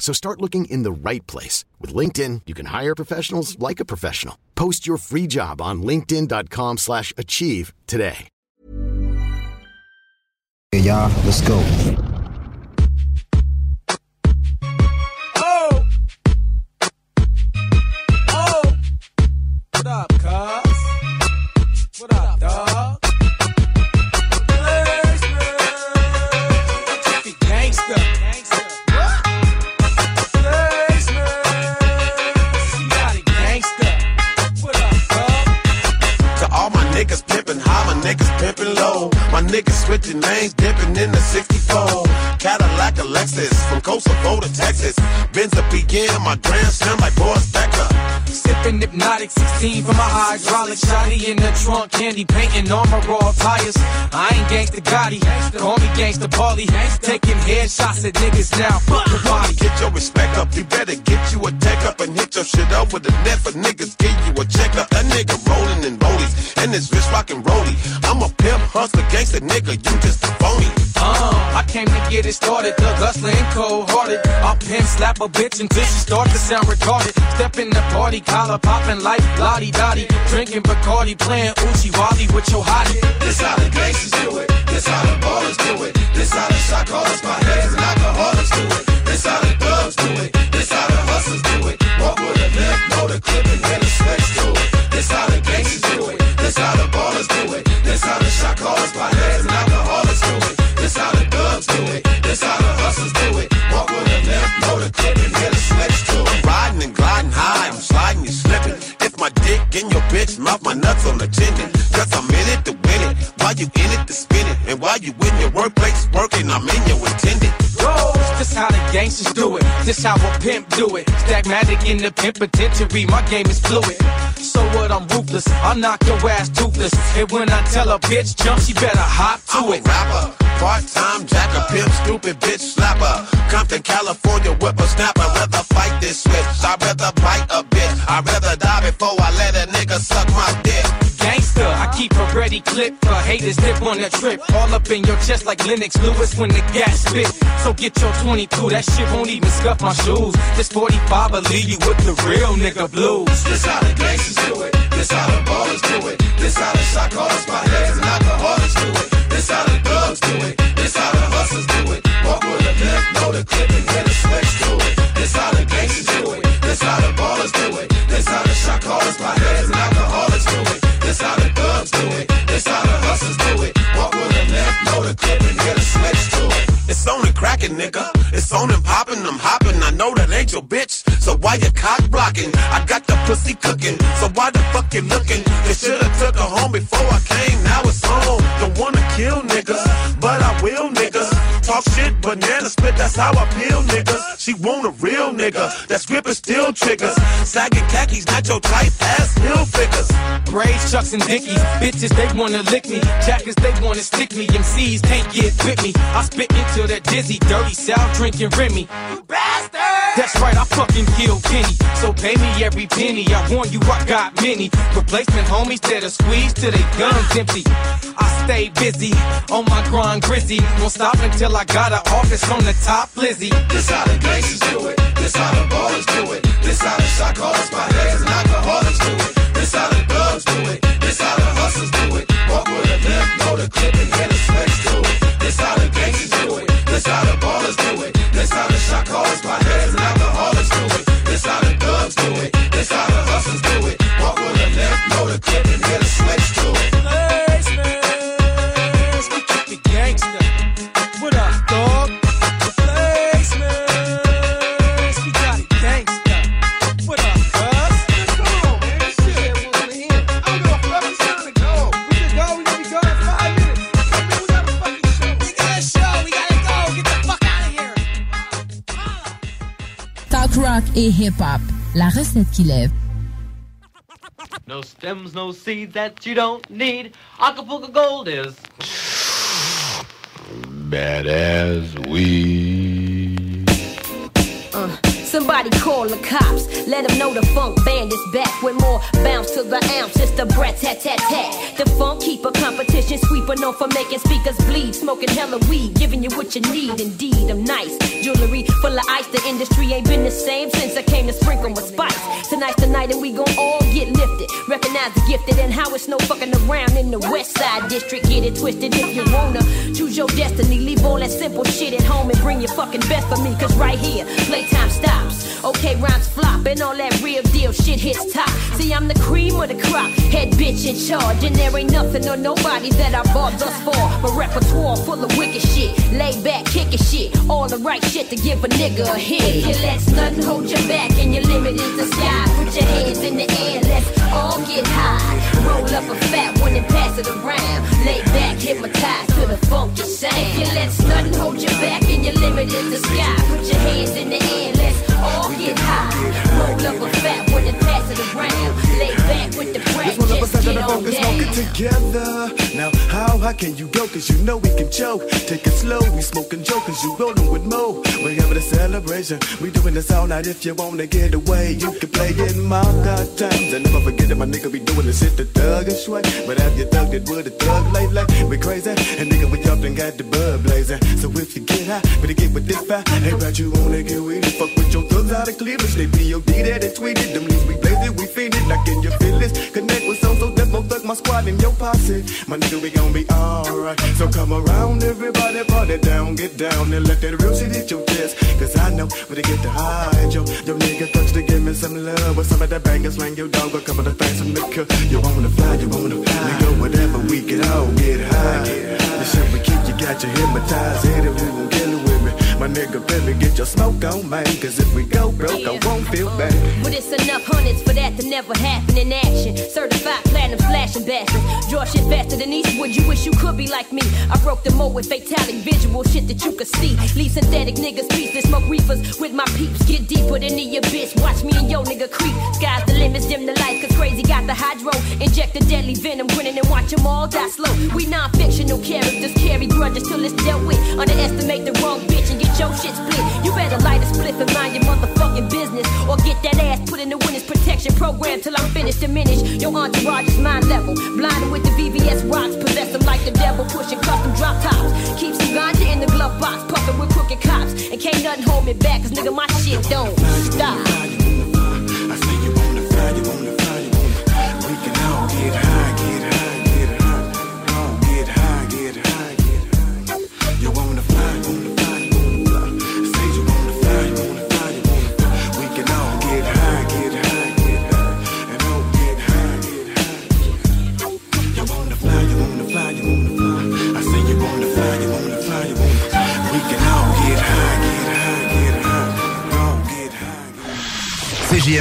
So start looking in the right place. With LinkedIn, you can hire professionals like a professional. Post your free job on linkedin.com slash achieve today. Hey, y'all, let's go. Oh! Oh! What up, pimpin' low. My niggas switching names, dipping in the 64. Cadillac, a Lexus, from Kosovo to Texas. Benz a BM, my grand slam like Boris Becker. Sipping hypnotic 16 from my hydraulic shotty in the trunk, candy painting on my raw tires. I ain't gangsta Gotti, call me gangsta Paulie. Taking headshots at niggas now. Fuck the body. Get your respect up, you better get you a tech up and hit your shit up with a net for niggas. Give you a check up. That nigga rolling in rollies and his wrist rockin' rollie. I'm a pimp, hustler, gangster nigga, you just a phony. Uh, I came to get it started, thug hustler and cold hearted. I'll pimp slap a bitch until she start to sound retarded. Step in the party, collar popping like Lottie Dottie. Drinking Bacardi, playing Uchi Wally with your hottie. This how the gangsters do it. This how the ballers do it. This how the shot callers, my heads and alcoholics do it. This how the thugs do it. This how the hustlers do it. Walk with a limp, know the clip and hear the sweats do it. This how the gangsters do it. This how the ballers do it. This how the shot callers, my heads and alcoholics do it. This how the thugs do it. This how the hustlers do it. Walk with a limp, know the clip and hear dick in your bitch mouth, my nuts on the tendon. Cause I'm in it to win it. While you in it to spin it. And while you in your workplace working, I'm in your intended. This how the gangsters do it. This how a pimp do it. Stagmatic in the penitentiary, my game is fluid. So what? I'm ruthless. I'll knock your ass toothless. And when I tell a bitch jump, she better hop to I'm it. rapper, part-time jacker, pimp, stupid bitch slapper. Compton, California, whippersnapper. Rather fight this switch. I'd rather bite a bitch. I'd rather die before I let a nigga suck my dick. Gangster, I keep a ready clip for haters dip on the trip. All up in your chest like Lennox Lewis when the gas spit. So get your 22, that shit won't even scuff my shoes. This 45 will leave you with the real nigga blues. This how the gangsters do it. This how the ballers do it. This how the shot callers, my heads and alcoholics do it. This how the thugs do it. This how the hustlers do it. Walk with a limp, know the clip and hear the sweats do it. This how the bitch. So why you cock blocking? I got the pussy cooking. So why the fuck you looking? They should've took her home before I came. Now it's home. Don't wanna kill niggas, but I will niggas. Talk shit, banana split, that's how I peel niggas. She want a real nigga. That's gripping steel triggers. Sagging khakis, not your type ass hill figures. Braids, chucks, and dickies. Bitches, they wanna lick me. Jackets, they wanna stick me. MCs can't get with me. I spit into that dizzy, dirty South drinking Remy. You bastard! That's right, I fucking killed Kenny. So pay me every penny. I warn you, I got many. Replacement homies that'll squeeze till they guns empty. I stay busy on my grind grizzy. Won't stop until I got an office on the top Lizzy. This how the gangsters do it. This how the ballers do it. This how the shot callers, my heads and alcoholics do it. This how the thugs do it. This how the hustlers do it. Walk with a limp, know the clip and the sweats do it. Et hip-hop. La recette qui lève. No stems, no seeds that you don't need. Acapulco Gold is bad as we. Uh. Somebody call the cops, let them know the funk band is back with more bounce to the ounce. It's the brat tat tat tat. The funk keeper competition sweeper known for making speakers bleed, smoking hella weed, giving you what you need. Indeed, I'm nice. Jewelry full of ice, the industry ain't been the same since I came to sprinkle with spice. Tonight's the night and we gon' all get lifted. Recognize the gifted and how it's no fucking around in the West Side District. Get it twisted if you wanna. Choose your destiny, leave all that simple shit at home and bring your fucking best for me. Cause right here, playtime stop. Okay, rhymes flop and all that real deal shit hits top. See, I'm the cream of the crop, head bitch in charge. And there ain't nothing or nobody that I bought thus far. My repertoire full of wicked shit, laid back, kicking shit. All the right shit to give a nigga a hit. If you let nothing hold you back and your limit is the sky, put your hands in the air, let's all get high. Roll up a fat one and pass it around. Lay back, hypnotized to the funk funky sound. If you let nothing hold you back and your limit is the sky, put your hands in the air, let's all get high. Roll up a fat one pass it around. Lay back with the crack, just get on down. Smoke it together. Now, how can you go? Cause you know we can choke. Take it slow, we smoking jokers, you rollin' with Mo. We having a celebration. We doing this all night. If you wanna get away, you can play in my multiple times. And never forget that my nigga be doing this shit the thug and way. But have you thugged it with a thug lately? We crazy. And nigga, we up and got the bud blazing. So if you get high, better get with this fire. Hey, but you wanna get it? Fuck with your thugs out of Cleveland. They POD that and tweeted. Them leaves we blazed we fiended. Like in your feelings. Connect with some so that more thug my squad in your posse. My nigga, we gon' be alright. So come around, everybody, party down, get down, and let that real shit hit your chest. Cause I know when they get to hide, yo, yo nigga touch to give me some love. With some of that bangers, slang your dog, a couple of things the cook. You wanna fly, you wanna fly. Nigga, whatever we get all get high. The shit we keep, you got you hypnotized. It, we won't it me. My nigga, baby, get your smoke on, man. Cause if we go broke, I won't feel bad. But it's enough hundreds for that to never happen in action. Certified platinum flashing bastards. Draw shit faster than Eastwood. You wish you could be like me. I broke the mold with fatality, visual shit that you could see. Leave synthetic niggas pieces, smoke reefers with my peeps. Get deeper than the abyss. Watch me and yo nigga creep. Sky's the limits, dim the lights, cause crazy got the hydro. Inject the deadly venom, grinning and watch them all die slow. We non fictional characters, carry grudges till it's dealt with. Underestimate the wrong bitch and get your shit split. You better light a split and mind your motherfucking business. Or get that ass put in the witness protection program till I'm finished. Diminish your entourage is mind level. Blinded with the VVS rocks, possess them like the devil. Pushing custom drop tops. Keep some ganja in the glove box, puffing with crooked cops. And can't nothing hold me back, cause nigga, my shit don't stop.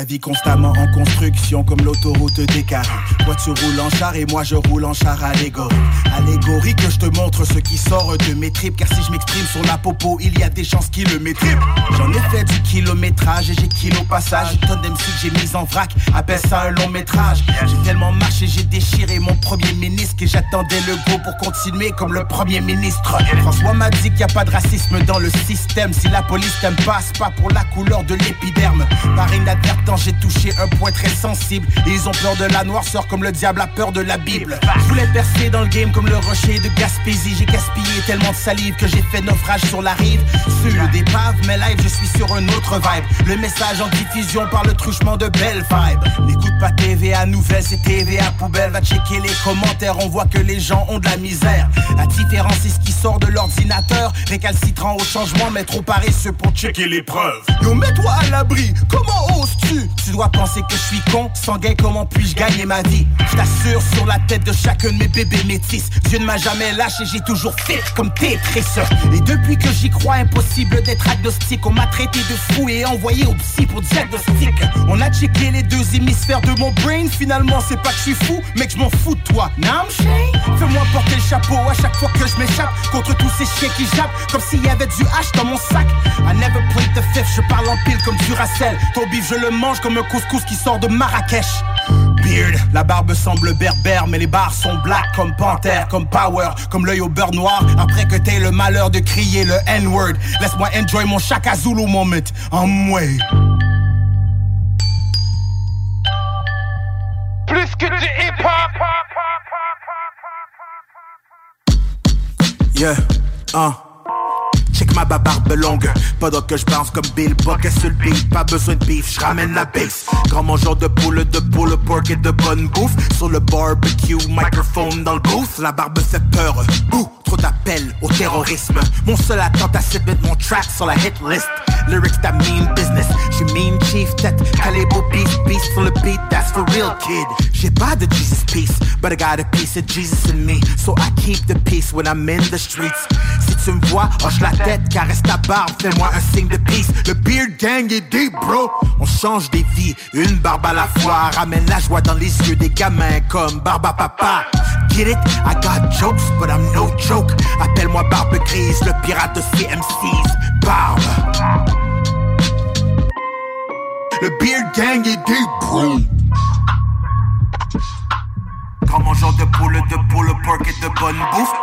Ma vie constamment en construction comme l'autoroute des carrés. Toi tu roules en char et moi je roule en char allégorique. Allégorie que je te montre ce qui sort de mes tripes. Car si je m'exprime sur la popo, il y a des chances qu'il le maîtrise. J'en ai fait du kilométrage et j'ai kilo passage. Une tonne d'MC que j'ai mise en vrac, appelle ça un long métrage. J'ai tellement marché, j'ai déchiré mon premier ministre et j'attendais le go pour continuer comme le premier ministre. François m'a dit qu'il n'y a pas de racisme dans le système. Si la police t'aime pas, c'est pas pour la couleur de l'épiderme. Par inadvertance, j'ai touché un point très sensible. Ils ont peur de la noirceur comme le diable a peur de la Bible. Je voulais percer dans le game comme le rocher de Gaspésie. J'ai gaspillé tellement de salive que j'ai fait naufrage sur la rive. Sur d'épave, mais live, je suis sur un autre vibe. Le message en diffusion par le truchement de belle vibe. N'écoute pas TVA Nouvelle, c'est TVA Poubelle. Va checker les commentaires, on voit que les gens ont de la misère. La différence, c'est ce qui sort de l'ordinateur. Récalcitrant au changement, mais trop paresseux pour checker les preuves. Yo, mets-toi à l'abri, comment oses-tu tu dois penser que je suis con. Sanguin, comment puis-je gagner ma vie? Je t'assure sur la tête de chacun de mes bébés métis. Dieu ne m'a jamais lâché, j'ai toujours fait comme Tetris. Et depuis que j'y crois, impossible d'être agnostique. On m'a traité de fou et envoyé au psy pour diagnostic. On a checké les deux hémisphères de mon brain. Finalement, c'est pas que je suis fou, mais que je m'en fous de toi. Now Fais-moi porter le chapeau à chaque fois que je m'échappe contre tous ces chiens qui jappent. Comme s'il y avait du H dans mon sac. I never played the fifth, je parle en pile comme du Racel. Ton bif, je le mange comme un couscous qui sort de Marrakech. Beard, la barbe semble berbère, mais les barres sont black comme Panther, comme Power, comme l'œil au beurre noir. Après que t'aies le malheur de crier le N-word, laisse-moi enjoy mon Chaka Zulu moment en moi. Plus que du hip-hop. Yeah, uh. Ma barbe longue, pendant que je bounce comme Bill Bucket sur le beat? Pas besoin de beef, je ramène la base. Grand mangeur de poule, de poule, pork et de bonne bouffe. Sur le barbecue, microphone dans le booth. La barbe fait peur, ouh, trop d'appels au terrorisme. Mon seul attente à c'est mettre mon track sur la hit list. Lyrics that mean business, je mean chief tête. Calibre beast, beast sur le beat, that's for real kid. J'ai pas de Jesus peace, but I got a piece of Jesus in me. So I keep the peace when I'm in the streets. Si tu me vois, hoche la tête, caresse ta barbe, fais-moi un signe de peace. Le beard gang est deep, bro. On change des vies, une barbe à la fois. Ramène la joie dans les yeux des gamins comme Barba Papa. Get it? I got jokes, but I'm no joke. Appelle-moi Barbe Grise, le pirate de CMC's. Barbe. Le beard gang est deep, bro. Grand mangeur de poule, de poule, pork et de bonne bouffe.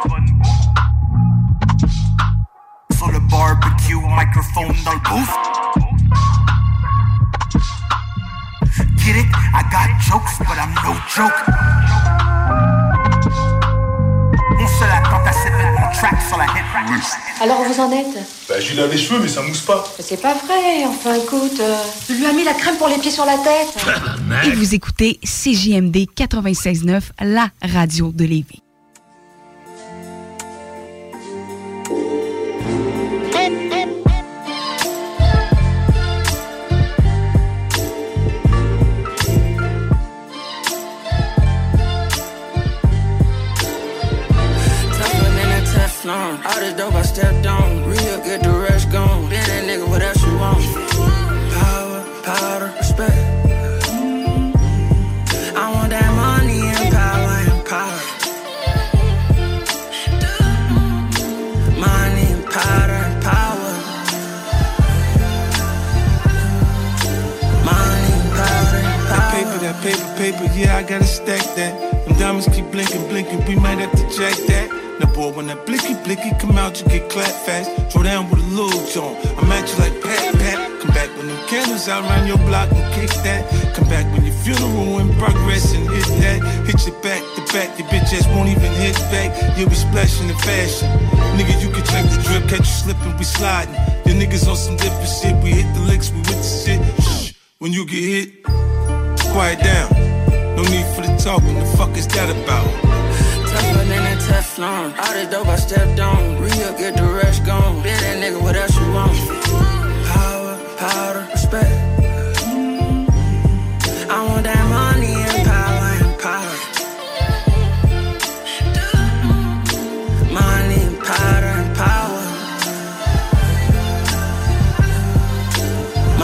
Sur le barbecue, microphone dans le booth. Get it? I got jokes, but I'm no joke. Mon seul attente à c'est mettre mon track sur la hit list. Alors vous en êtes? Bah, je lui lave les cheveux, mais ça mousse pas. Mais C'est pas vrai, enfin écoute, euh, je lui ai mis la crème pour les pieds sur la tête. Et vous écoutez CJMD 96.9, la radio de Lévis. Teflon. All this dope I stepped on. Real, get the rest gone. Been that nigga, what else you want? Power, powder, respect. I want that money and power and power. Money and powder and power. Money and powder and That power. paper, that paper, paper, yeah, I gotta stack that. Them diamonds keep blinking, blinking, we might have to jack that. Now, boy, when that blicky, blicky come out, you get clapped fast. Throw down with a little joint. I'm at you like pat, pat. Come back when them candles out around your block and kick that. Come back when your funeral in progress and hit that. Hit your back to back, your bitch ass won't even hit back. You'll be splashing in fashion. Nigga, you can check the drip, catch you slipping, we sliding. The niggas on some different shit, we hit the licks, we with the shit. Shh. When you get hit, quiet down. No need for the talking, the fuck is that about? A Teflon. All this dope I stepped on. Real, get the rest gone. Been that nigga, what else you want? Power, powder, respect. I want that money and power and power. Money and powder and power.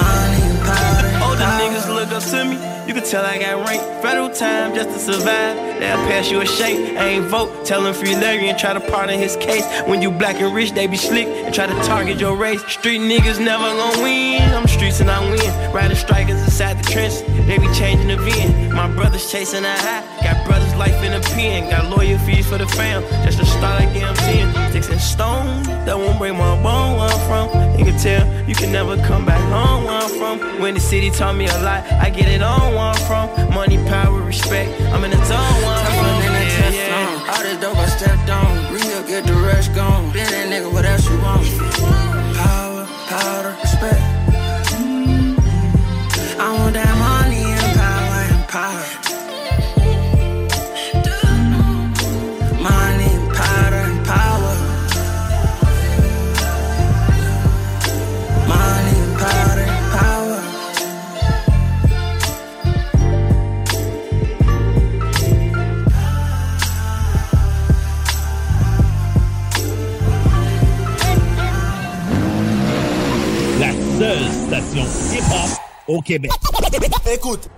Money and powder and Older power. niggas look up to me. You can tell I got rank. Federal time just to survive. They'll pass you a shake. I ain't vote. Tell him free Larry and try to pardon his case. When you black and rich, they be slick and try to target your race. Street niggas never gon' win. I'm streets and I win. Riding strikers inside the trench. They be changing the VN. My brothers chasing a high. Got brothers life in a pen. Got lawyer fees for the fam. Just to start like I'm 10. Sticks and stones. That won't break my bone where I'm from. You can tell you can never come back home where I'm from. When the city taught me a lot, I get it on where I'm from. Money, power, respect. I'm in the zone where I'm from. than a Yeah, yeah. All this dope I stepped on. Real, get the rest gone. Been that nigga, what else you want? Québec. Écoute.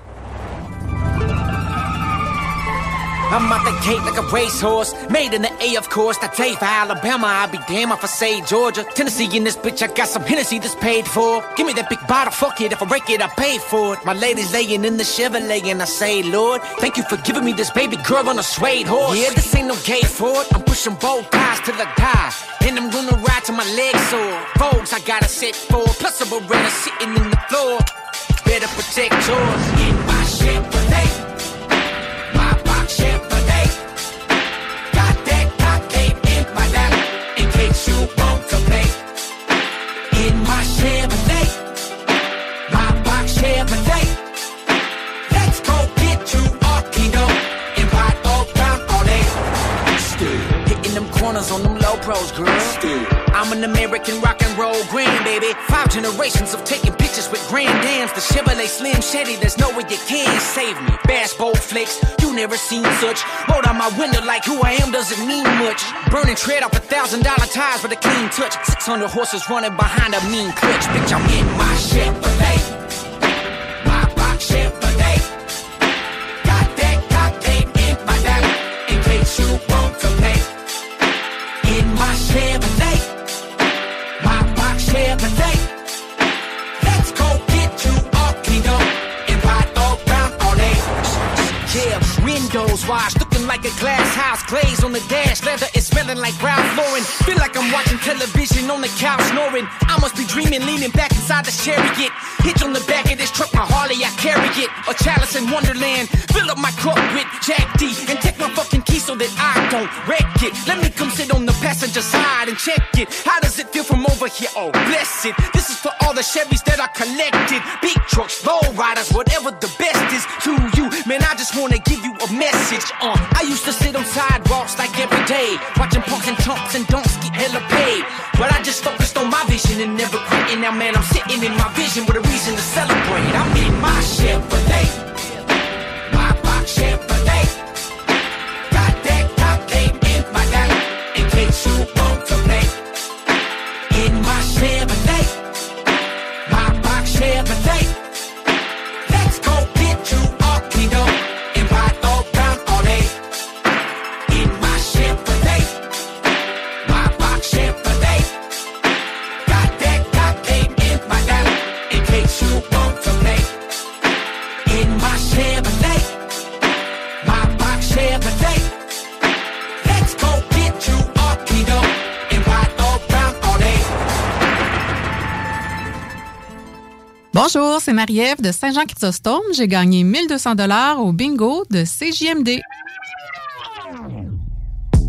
I'm out the gate like a racehorse. Made in the A, of course. That day for Alabama, I'll be damn if I say Georgia. Tennessee in this bitch, I got some Hennessy that's paid for. Give me that big bottle, fuck it. If I break it, I pay for it. My lady's laying in the Chevrolet, and I say, Lord, thank you for giving me this baby girl on a suede horse. Yeah, this ain't no gay for it. I'm pushing both ties to the die. And I'm gonna ride till my legs sore. Folks, I gotta set for. Plus I'm a sitting in the floor. Better protect yours. In my Chevrolet. My box Chevrolet. Got that cock in my lap. In case you want to play. In my Chevrolet. My box Chevrolet. Let's go get you cleaned up. And ride all down all day. Still. Hitting them corners on them low pros, girl. Still. I'm an American rock and roll grand, baby. Five generations of taking with grand dams. The Chevrolet Slim Shady, there's no way you can save me. Bass bold flicks, you never seen such. Roll down my window like who I am doesn't mean much. Burning tread off a thousand dollar tires with a clean touch. 600 horses running behind a mean clutch. Bitch, I'm in my Chevrolet. Windows washed, looking like a glass house, glaze on the dash, leather is smelling like Ralph Lauren. Feel like I'm watching television on the couch snoring. I must be dreaming, leaning back inside the chariot. Hitch on the back of this truck, my Harley, I carry it. A chalice in Wonderland. Fill up my cup with Jack D and take my fucking key so that I don't wreck it. Let me come sit on the passenger side and check it. How does it feel from over here? Oh, bless it. This is for all the Chevys that I collected. Big trucks, low riders, whatever the best is to you. Man, I just wanna give you a message. Uh, I used to sit on sidewalks like every day, watching punks and chumps and donks get hella paid. But I just focused on my vision and never quit. And now, man, I'm sitting in my vision with a reason to celebrate. I'm in my Chevrolet. My box Chevrolet. Bonjour, c'est Marie-Ève de Saint-Jean-Chrysostome. J'ai gagné 1200 dollars au bingo de CJMD.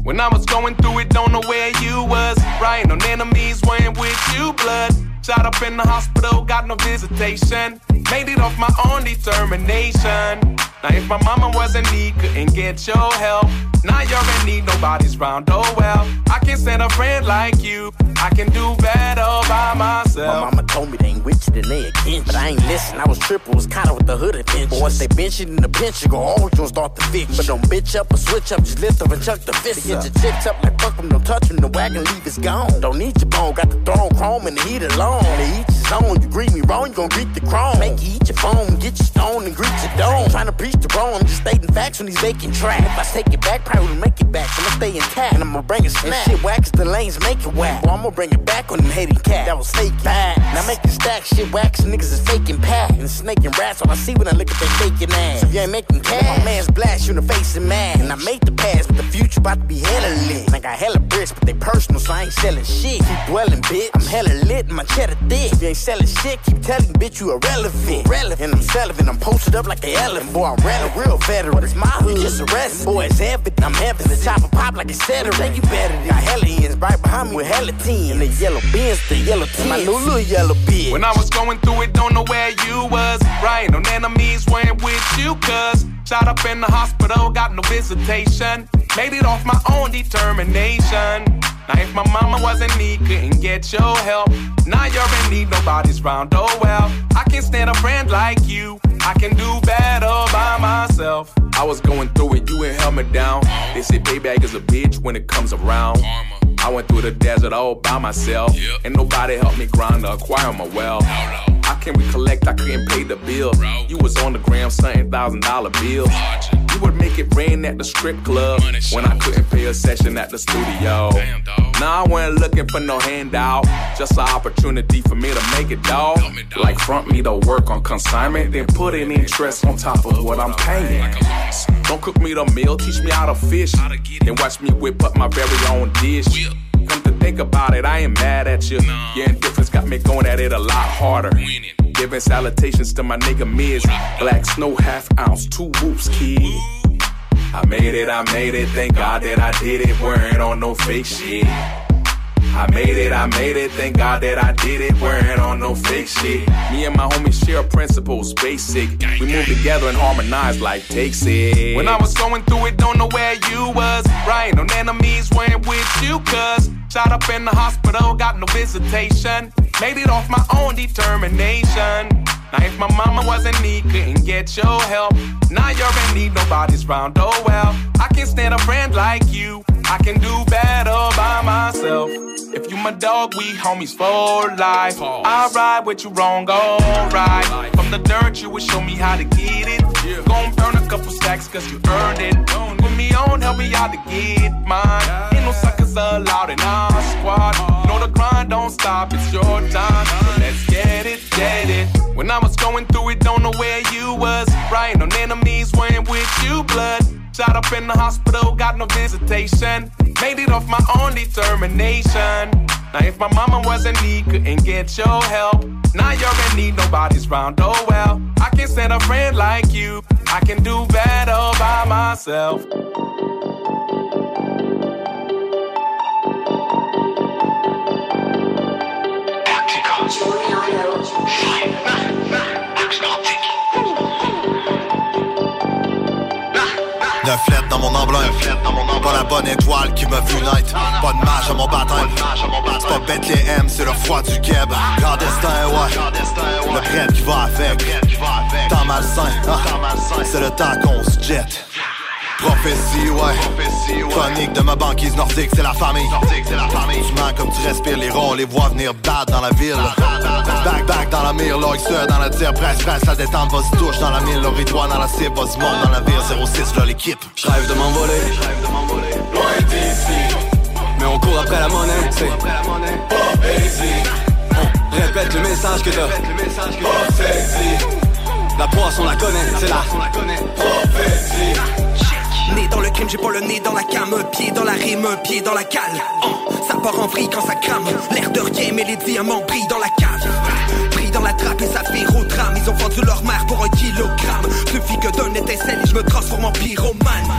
When I was going through it, don't know where you was. Writing on enemies, wearing with you blood. Shot up in the hospital, got no visitation. Made it off my own determination. Now if my mama was in need, couldn't get your help. Now you're in need, nobody's round, oh well. I can send a friend like you. I can do better by myself. My mama told me they ain't with you, then they against But I ain't listen, I was tripping, was kinda with the hood adventure. But once they bench it in the pinch, you go oh, always gonna start to fix. But don't bitch up or switch up, just lift up and chuck the fist. Get your chicks up like fuck them, don't touch them, the wagon leave is gone. Don't need your bone, got the throne chrome and the heat alone. They eat your zone, you greet me wrong, you gon' greet the chrome. Make you eat your phone, get your stone and greet your dome. Trying to the wrong, I'm just stating facts when he's making track. If I take it back, probably make it back. I'ma stay intact, and I'ma bring it smack. And shit whack the lanes make it whack. Well, I'ma bring it back on them hating cat. That was fake bad. Now make it stack shit wax, niggas is faking pack. And snaking rats, all I see when I look at that faking ass. If you ain't making cash, my man's blast you in the face and mad. And I made the past, but the future about to be hella lit. I got hella bricks, but they personal, so I ain't selling shit. Keep dwelling, bitch. I'm hella lit, and my cheddar thick. If you ain't selling shit, keep telling bitch you irrelevant. Relevant, and I'm relevant. I'm posted up like an elephant. Boy, I'm relevant, real veteran. It's my hood, just arrested. Boy, it's evident. I'm heaven. The chopper pop like a setter. Think you better than got hellions right behind me with hella team. And the yellow beans, the yellow team. My new little yellow bitch. When I was going through it, don't know where you was. Right, on enemies, weren't with you, cuz. Shot up in the hospital, got no visitation. Made it off my own determination. Now if my mama was in need, couldn't get your help. Now you're in need, nobody's round, oh well. I can't stand a friend like you. I can do better by myself. I was going through it, you ain't held me down. They say payback is a bitch when it comes around. I went through the desert all by myself. And nobody helped me grind to acquire my wealth. I can't recollect, I couldn't pay the bill. You was on the gram saying thousand dollar bills. You would make it rain at the strip club when I couldn't pay a session at the studio. Now I wasn't looking for no handout, just an opportunity for me to make it, dog. Like front me to work on consignment, then put in interest on top of what I'm paying. Don't cook me the meal, teach me how to fish, then watch me whip up my very own dish. Come to think about it, I ain't mad at you. Your indifference got me going at it a lot harder. Giving salutations to my nigga Miz. Black snow half ounce, two whoops, kid. I made it, I made it, thank God that I did it, wearing on no fake shit. I made it, I made it, thank God that I did it, wearing on no fake shit. Me and my homies share principles, basic. We move together and harmonize like takes it. When I was going through it, don't know where you was. Right, no enemies weren't with you, cuz. Shot up in the hospital, got no visitation. Made it off my own determination. Now if my mama wasn't need, couldn't get your help. Now you're in need, nobody's round, oh well. I can stand a friend like you. I can do better by myself. If you my dog, we homies for life. I ride with you wrong, alright. From the dirt, you would show me how to get it. Gon' burn a couple stacks, cause you earned it. Put me on, help me out to get mine. Ain't no suckers allowed in our squad. You know the grind don't stop, it's your time. So let's get it, get it. When I was going through it, don't know where you was. Right, on enemies weren't with you, blood. Shot up in the hospital, got no visitation. Made it off my own determination. Now if my mama was in need, couldn't get your help. Now you're in need, nobody's round, oh well. I can stand a friend like you. I can do better by myself. Pas la bonne étoile qui m'a vu naître Pas de mage à mon baptême C'est pas Bethléem, c'est le froid du Keb Grand destin, ouais Le prêtre qui va avec Temps malsain, ah. c'est le temps qu'on se jette Prophétie, ouais. Chronique de ma banquise nordique, c'est la famille. Tu mens comme tu respires les ronds, les voix venir bad dans la ville. Back, back dans la mire, l'oyster dans la tire, presse, presse, la détente, va se touche dans la mille, l'oritoire dans la cible, va se dans la ville, 06, là l'équipe. J'rêve de m'envoler, Mais on court après la monnaie, c'est On répète le message que t'as. La poisse, on la connaît, c'est la prophétie. Né dans le crime, j'ai pas le nez dans la came, un pied dans la rime, un pied dans la cale. Ça part en vrille quand ça crame. L'air de rien, mais les diamants brillent dans la cave. Dans la trappe et ça vire au drame. Ils ont vendu leur mère pour un kilogramme. Suffit que d'un étincelle et je me transforme en pyromane.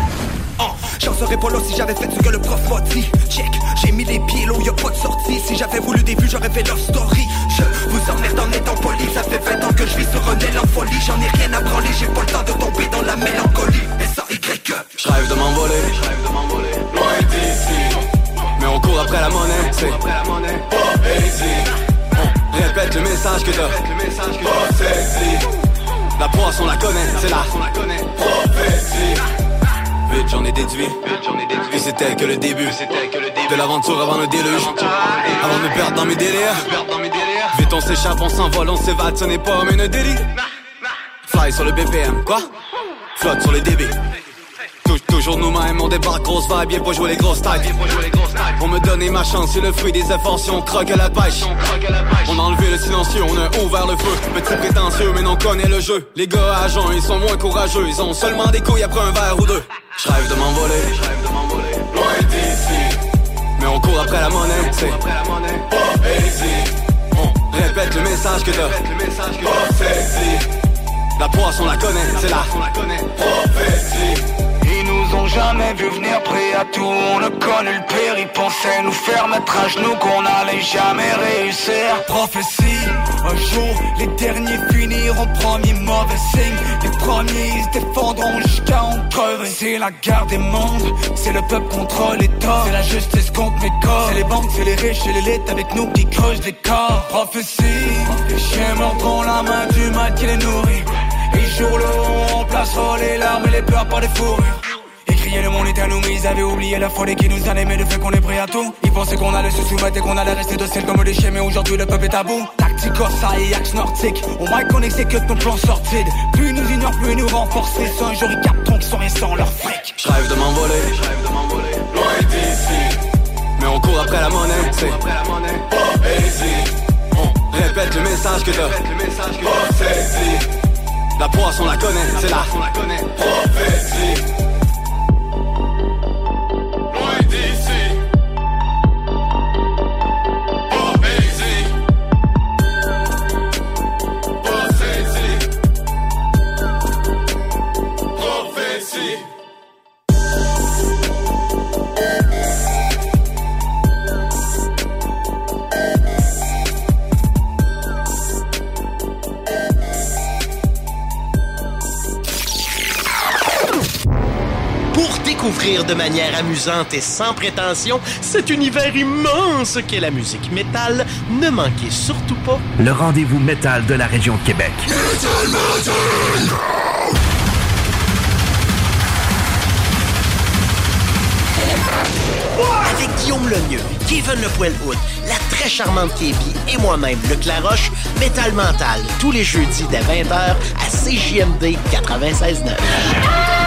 Oh, J'en serais pas là si j'avais fait ce que le prof m'a dit. Check, j'ai mis les pieds là où y a pas de sortie. Si j'avais voulu des vues, j'aurais fait leur story. Je vous emmerde en étant poli. Ça fait 20 ans que je vis sur un élan folie. J'en ai rien à branler, j'ai pas le temps de tomber dans la mélancolie. S-A-Y-E. J'rêve de m'envoler, loin d'ici. Mais on court après la monnaie, c'est On répète le message que t'as. La poisse, on la connaît, c'est la prophétie. Vite j'en ai déduit. Que c'était que le début De l'aventure avant le déluge. Avant de me perdre dans mes délires. Vite on s'échappe, on s'envole, on s'évade Ce n'est pas mais une délit Fly sur le BPM, quoi? Flotte sur les DB Tou- Toujours nous-mêmes, on débarque grosse vibe Bien pour jouer les grosses tailles On me donner ma chance, c'est le fruit des efforts Si on croque à la pêche. On a enlevé le silencieux, on a ouvert le feu. Petit prétentieux, mais on connaît le jeu. Les gars jeun, ils sont moins courageux. Ils ont seulement des couilles après un verre ou deux. J'rêve de m'envoler. Loin d'ici. Mais on court après la monnaie, c'est On répète le message que t'as. La poisse, on la connaît, c'est la prophétie Jamais vu venir prêts à tout. On le connaît le père, ils pensaient nous faire mettre à genoux Qu'on allait jamais réussir. Prophétie, un jour les derniers finiront premier mauvais signe. Les premiers ils se défendront jusqu'à en crever. C'est la guerre des mondes, c'est le peuple contre l'État. C'est la justice contre mes corps, c'est les banques, c'est les riches et l'élite avec nous qui creusent les corps. Prophétie, les chiens mordront la main du mal qui les nourrit. Et jour le haut, on placera les larmes et les peurs par des fourrures le monde était à nous, mais ils avaient oublié la folie qui nous animait, le fait qu'on est prêt à tout. Ils pensaient qu'on allait se soumettre et qu'on allait rester docile comme des chiens, mais aujourd'hui le peuple est à bout. Tactique, ça et axe nordique. On va qu'on exécute nos plans sortis. Plus ils nous ignorent, plus ils nous renforcent. C'est un jour ils capteront qu'ils sont restés leur fric. Je rêve de m'envoler, de m'envoler. Loin d'ici. Mais on court après la monnaie, c'est pas easy. On répète le message que t'as. Prophétie. La poisson la connaît, c'est la prophétie. Découvrir de manière amusante et sans prétention cet univers immense qu'est la musique métal, ne manquez surtout pas Le rendez-vous métal de la région de Québec. Avec Guillaume Lemieux, Kevin Le Poil Hood, la très charmante Kébi et moi-même, le Claroche, Métal Mental, tous les jeudis dès 20h à CJMD 96.9.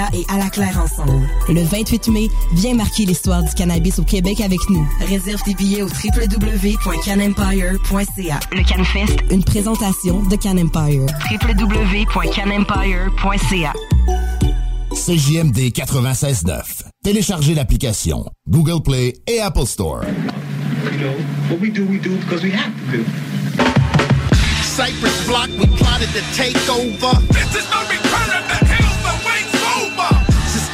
Et À la Claire ensemble. Le 28 mai, viens marquer l'histoire du cannabis au Québec avec nous. réserve tes billets au www.canempire.ca. Le CanFest, Une présentation de Can Empire. www.canempire.ca. CJMD 96.9. Téléchargez l'application Google Play et Apple Store. You know, what we do, we do because we have to do. Cypress block, we plotted to take over. This is no return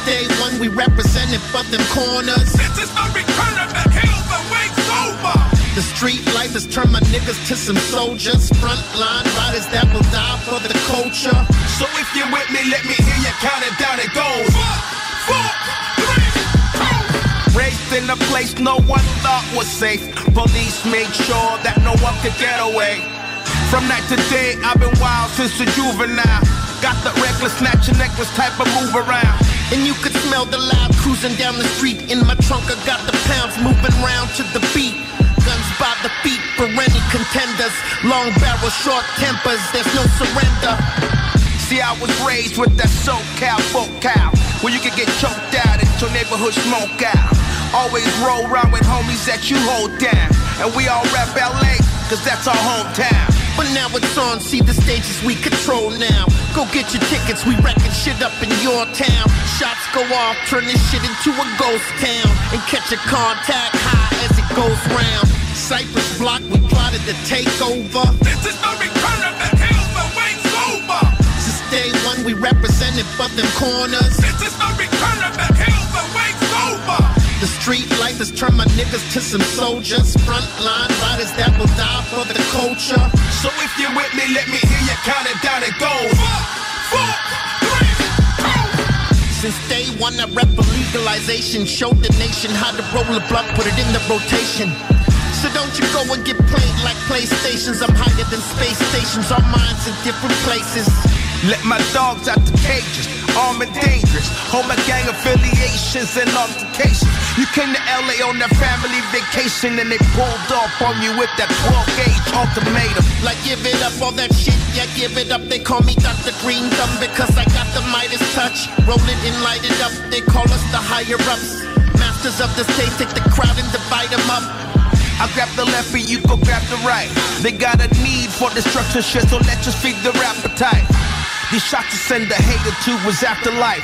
day one, we represented but them corners. This is no return of the hills, the wait's over. The street life has turned my niggas to some soldiers. Frontline riders that will die for the culture. So if you're with me, let me hear you count it down. It goes. Raised in a place no one thought was safe. Police made sure that no one could get away. From night to day, I've been wild since a juvenile. Got the reckless snatch your necklace type of move around. And you could smell the loud cruising down the street. In my trunk, I got the pounds moving round to the beat. Guns by the feet for any contenders. Long barrel, short tempers, there's no surrender. See, I was raised with that SoCal vocal, where you could get choked out at your neighborhood smoke out. Always roll around with homies that you hold down, and we all rap LA, cause that's our hometown. But now it's on, see the stages we control now. Go get your tickets, we wrecking shit up in your town. Shots go off, turn this shit into a ghost town. And catch a contact high as it goes round. Cypress block, we plotted to take over. This is no return of the hills, the wait's over. Since day one, we represented but them corners. This is no return The street life has turned my niggas to some soldiers. Frontline riders that will die for the culture. So if you're with me, let me hear you count it down. It goes. Since day one, I rep for legalization. Showed the nation how to roll a blunt, put it in the rotation. So don't you go and get played like PlayStations. I'm higher than space stations. Our minds in different places. Let my dogs out the cages, armed and dangerous. Home of gang affiliations and altercations. You came to LA on that family vacation and they pulled off on you with that 12 gauge ultimatum. Like give it up, all that shit, yeah, give it up. They call me Dr. Green Thumb because I got the Midas touch. Roll it and light it up. They call us the higher ups. Masters of the state, take the crowd and divide them up. I grab the left and you go grab the right. They got a need for destruction shit, so let's just feed their appetite. These shots will send the hater to his afterlife.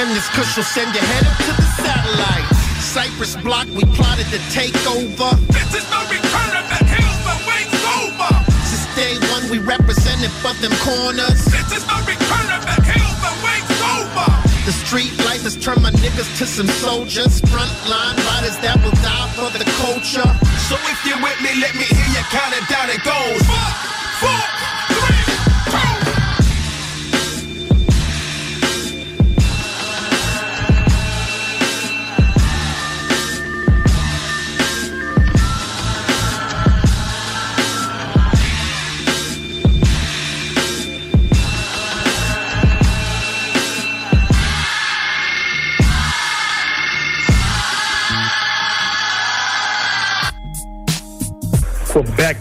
And this kush will send your head up to the satellite. Cypress block, we plotted to take over. This is no return of the hills, the wait's over. Since day one, we represented for them corners. This is no return of the hills, the wait's over. The street life has turned my niggas to some soldiers. Frontline riders that will die for the culture. So if you're with me, let me hear you count it down. It goes. Four, four,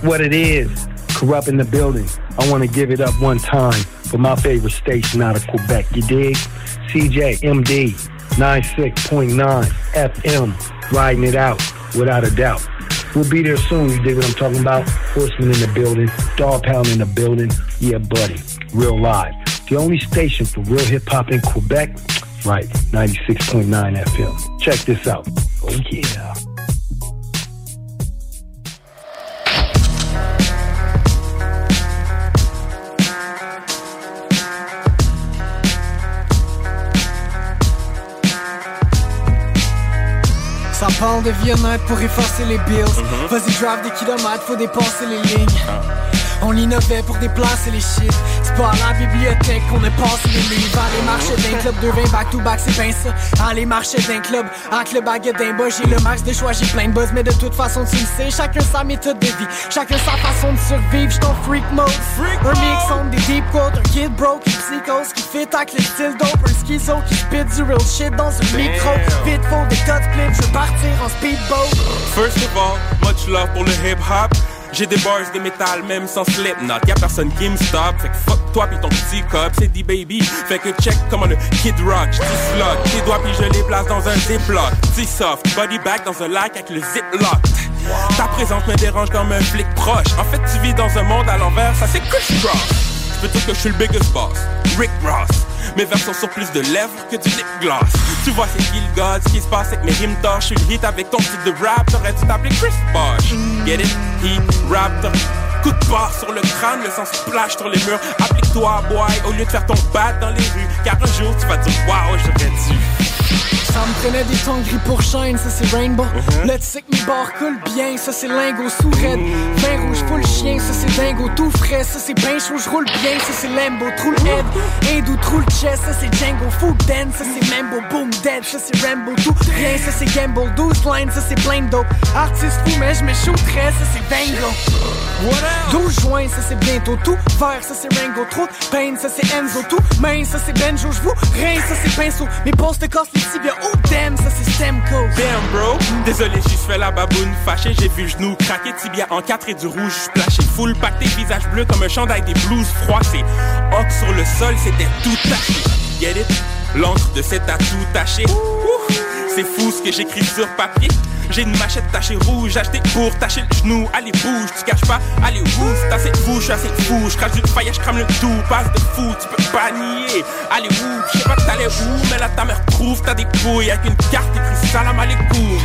what it is. Corrupt in the building. I want to give it up one time for my favorite station out of Quebec. You dig? CJMD 96.9 FM. Riding it out without a doubt. We'll be there soon. You dig what I'm talking about? Horseman in the building. Dog Pound in the building. Yeah, buddy. Real live. The only station for real hip hop in Quebec? Right. 96.9 FM. Check this out. Oh, yeah. Parle de vie honnête pour effacer les bills. Mhm. Vas-y, drive des kilomètres, faut dépasser les lignes. Ah. On innovait pour déplacer les shit. C'est pas à la bibliothèque qu'on a passé les livres. Aller marcher d'un club, deux vins back to back, c'est bien ça. Aller marcher d'un club, avec le baguette d'un bas, j'ai le max de choix, j'ai plein de buzz, mais de toute façon, tu le sais, chacun sa méthode de vie, chacun sa façon de survivre. J'suis en freak mode. un mix on des deep quotes, un kid broke, une psychose qui fit avec le style dope, un schizo qui spit du real shit dans un micro. Vite faut des tas de clips, je veux partir en speedboat. First of all, much love pour le hip hop. J'ai des bars de métal même sans slipknot. Y'a personne qui me stop. Fait que fuck toi pis ton petit cop, c'est dit baby. Fait que check comment le kid rock, j'dis slug. Tes doigts pis je les place dans un ziploc. Petit soft, body bag dans un lac avec le ziplock. Ta présence me dérange comme un flic proche. En fait, tu vis dans un monde à l'envers, ça c'est Cross. Je peux dire que je suis le biggest boss, Rick Ross. Mes vers sont sur plus de lèvres que du lip gloss. Tu vois, c'est Kill God, ce qui se passe avec mes rimes torches. Le hit avec ton style de rap, t'aurais dû t'appeler Chris Bosh. Get it? Heat, rap, Coup de barre sur le crâne, le sang splash sur les murs. Applique-toi, boy, au lieu de faire ton bat dans les rues. Car un jour, tu vas dire, waouh, j'aurais dû. Ça me prenait des tons gris pour shine, ça c'est Rainbow. Là tu sais que mes barres coulent bien, ça c'est lingot sous red. Vin rouge full chien, ça c'est dingo tout frais, ça c'est pain chaud, j'roule bien, ça c'est Lambo, trou le head. Hindou, trou le chest, ça c'est Django, food den, ça c'est Mambo, boom dead, ça c'est Rambo, tout rien, ça c'est Gamble, 12 lines, ça c'est plein dope. Artiste fou, mais je me ça c'est Vango. 12 juin, ça c'est bientôt tout. Vert, ça c'est Rango, trop de pain, ça c'est Enzo, tout. Main, ça c'est Benjo, j'vous, rien, ça c'est pinceau. Mes postes cassent les tibias, oh damn, ça c'est Stemco. Damn bro, désolé juste fait la baboune fâché J'ai vu le genou craquer tibia en quatre et du rouge splashé Full pacté, visage bleu comme un chandail des blues froissés Hoc sur le sol, c'était tout taché Get it? L'encre de cet atout taché C'est fou ce que j'écris sur papier j'ai une machette tachée rouge, achetée pour tacher le genou. Allez, bouge, tu caches pas, allez, ouh, c'est assez fou, je suis assez fou. Je crache du faillage, crame le tout, passe de fou, tu peux pas nier. Allez, ouh, je sais pas que t'allais où, mais là ta mère trouve, t'as des couilles avec une carte écrit salam alaikum.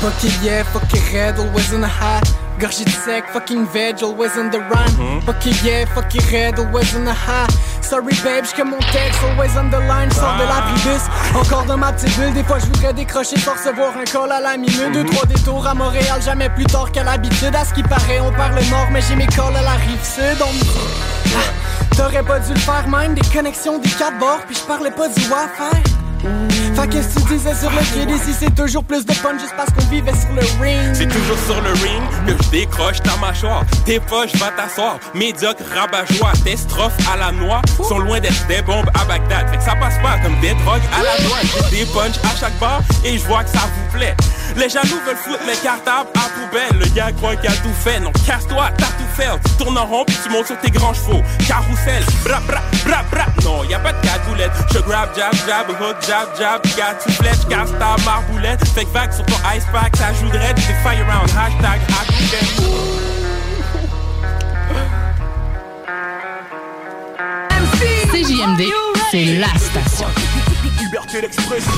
Fuck it, yeah, fuck it, red, always in the hot. Gorgé de sec, fucking veg, always on the run. Fuck it, yeah, fuck it, red, always in the hot. Sorry, babe, j'cais mon texte, always on the line. Sors de la bribus, encore dans ma petite bulle. Des fois, je voudrais décrocher sans recevoir un call à la minute. Deux, trois détours à Montréal, jamais plus tard qu'à l'habitude. À ce qui paraît, on parle nord, mais j'ai mes calls à la rive sud. On ah, t'aurais pas dû le faire même, des connexions, des quatre bords, puis je parlais pas du Wi-Fi. Fait que ce que tu disais sur le kid ici? C'est toujours plus de fun juste parce qu'on vivait sur le ring C'est toujours sur le ring que je décroche ta mâchoire. Tes poches, va t'asseoir. Médiocre, rabat-joie, tes strophes à la noix sont loin d'être des bombes à Bagdad. Fait que ça passe pas comme des drogues à la douane. Des punch à chaque bar et je vois que ça vous plaît. Les jaloux veulent foutre mes cartables à poubelle. Le gars croit qu'il a tout fait. Non, casse-toi, t'as tout fait. Tu tournes en rond puis tu montes sur tes grands chevaux. Carousel, bra bra bra bra. Non, y a pas de cagoulette. Je grab, jab, jab, hook, jab, jab. Gars, tu flèches, casse ta marboulette. Fait que vague sur ton ice pack, ça joue de raid. C'est fire round. Hashtag CJMD, c'est la station. Liberté d'expression.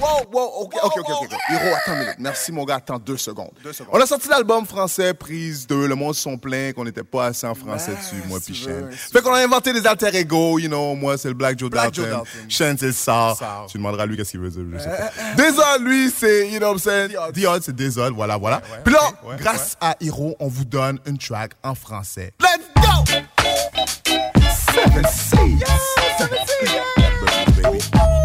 Wow, wow, ok, ok, ok, ok. Hiro, attends une minute. Merci, mon gars, attends deux secondes. On a sorti l'album français, prise 2. Le monde sont plein qu'on n'était pas assez en français dessus, moi puis. Fait qu'on a inventé des alter ego, you know. Moi, c'est le Black Joe Black Dalton. Shane, c'est le Sar. Sar. Tu demanderas à lui qu'est-ce qu'il veut dire, je sais pas. Désolé, lui, c'est, you know what I'm saying? The Odd, c'est Désolé, voilà, voilà. Puis là, grâce à Hiro, on vous donne une track en français. Let's go! Seven Seas. Seven Seas.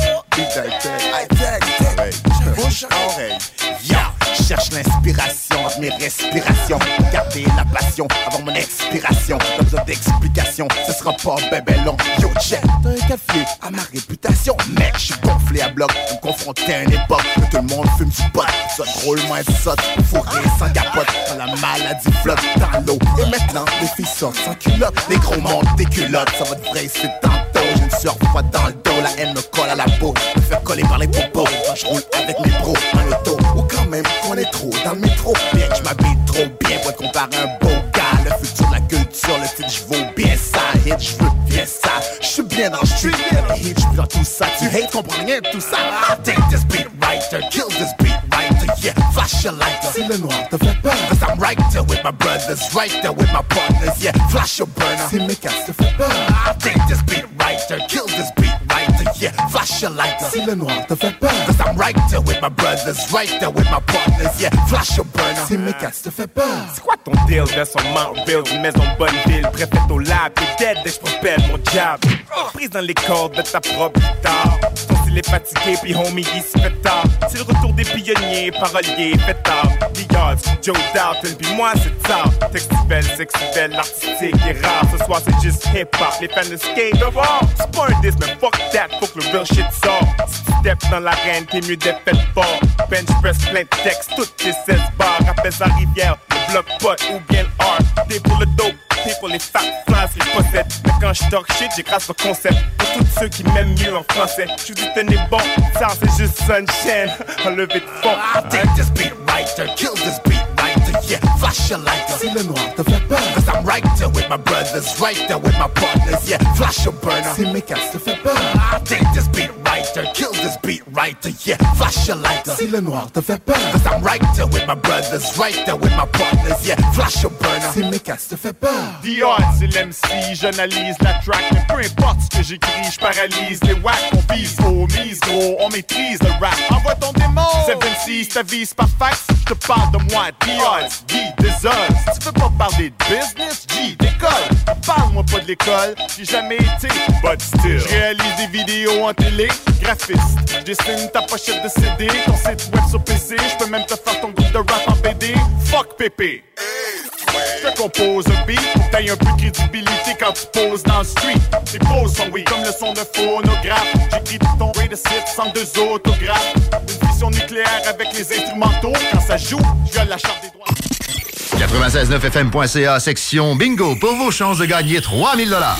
Mes respirations. Garder la passion avant mon expiration. Pas besoin d'explication, ce sera pas bébé long. Yo, t'as un café à ma réputation. Mec, je suis gonflé à bloc, me confronter à une époque où tout le monde fume du pot. Ça drôlement saute, fourré sans capote. Quand la maladie flotte dans l'eau. Et maintenant, les filles sortent sans culotte. Les gros montent des culottes, ça va te tantôt. J'ai une sueur froide dans le dos, la haine me colle à la peau. Me faire coller par les popos je roule avec mes pros en auto. Ou quand même qu'on est trop dans le métro. Bien que je m'habille trop bien pour être comparé à un beau gars. Le futur de la culture, le titre, je vaux bien ça. Hit, je veux bien ça. Je suis bien dans le street. Hit, je suis dans tout ça. Tu hate, comprends rien de tout ça. Take this beat writer, kill this beat. Yeah, flash your lighter. Si le noir te fait peur. Cause I'm right there with my brothers, right there with my partners. Yeah, flash your burner. Si mes casques te fait peur. Take this beat writer, kill this beat writer. yeah. Flash your lighter. Si le noir te fait peur. Cause I'm right there with my brothers, right there with my partners, yeah. Flash your burner. Si mes cats te fait peur. C'est quoi ton deal de son Marville, une maison bonne ville, préfète au lab, t'es dead, et j'propelle mon job. Prise dans les cordes de ta propre guitare. Style est fatigué, puis homie, il se fait tard. C'est le retour des pionniers, paroliers, fêtards. The odds, Joe Dalton, puis moi c'est tard. Textuel, sexuel, artistique et rare. Ce soir c'est juste hip-hop, les fans de skate devant. C'est pas mais fuck that, faut que le real shit sort. Si tu step dans l'arène, t'es mieux d'être fait fort. Bench press, plein de textes, toutes tes 16 bars. Rappelle sa rivière, le bloc pot ou bien le art. T'es pour le dope, t'es pour les fat flies qu'ils possèdent. Mais quand je talk shit, j'écrase le concept. Pour tous ceux qui m'aiment mieux en français, je dis tenez bon, ça c'est juste sunshine. Enlevez de fond. I'll take this beat writer, kill this beat writer, yeah. Flash your lighter. Si le noir te fait peur. Cause I'm right there with my brothers, right there with my partners, yeah. Flash your burner. Si mes cats te fait peur. I'll take this beat kill this beat writer, yeah. Flash your lighter. Si le noir te fait peur. Cause I'm right there with my brothers, right there with my partners, yeah. Flash your burner. Si mes cats te fait peur. The odds, c'est l'MC, j'analyse la track, mais peu importe ce que j'écris, je paralyse les wacks, on vise aux mises, gros, on maîtrise le rap. Envoie ton démon! 76, ta vie c'est pas fax, je te parle de moi, odds, Guy, odds. Si tu veux pas parler de business, G, d'école. Parle-moi pas de l'école, j'ai jamais été, but still. Je réalise des vidéos en télé, graphiste. Je dessine ta pochette de CD, ton site web sur PC, je peux même te faire ton groupe de rap en BD. Fuck pépé. Je te compose un beat pour que t'aies un peu de crédibilité quand tu poses dans le street. Tes poses sont oui comme le son de phonographe. J'écris tout ton de site sans deux autographes. Une vision nucléaire avec les instrumentaux. Quand ça joue, je viole la charte des droits. 969fm.ca section bingo pour vos chances de gagner 3000 dollars.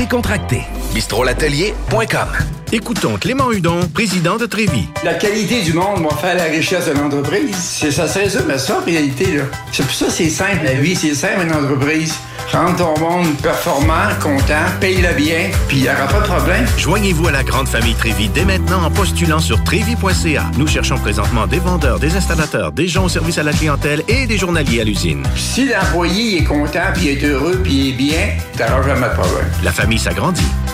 décontracté. bistrolatelier.com. Écoutons Clément Hudon, président de Trévis. La qualité du monde va faire la richesse de l'entreprise. C'est ça, c'est ça, mais ça, en réalité, là. C'est pour ça que c'est simple, la vie, c'est simple, une entreprise. Rendre ton monde performant, content, paye-le bien, puis il n'y aura pas de problème. Joignez-vous à la grande famille Trévis dès maintenant en postulant sur trévis.ca. Nous cherchons présentement des vendeurs, des installateurs, des gens au service à la clientèle et des journaliers à l'usine. Si l'employé est content, puis est heureux, puis est bien, t'auras jamais de problème. La famille s'agrandit.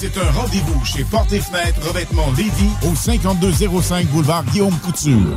C'est un rendez-vous chez Porte et Fenêtre Revêtement Lévis au 5205 boulevard Guillaume Couture.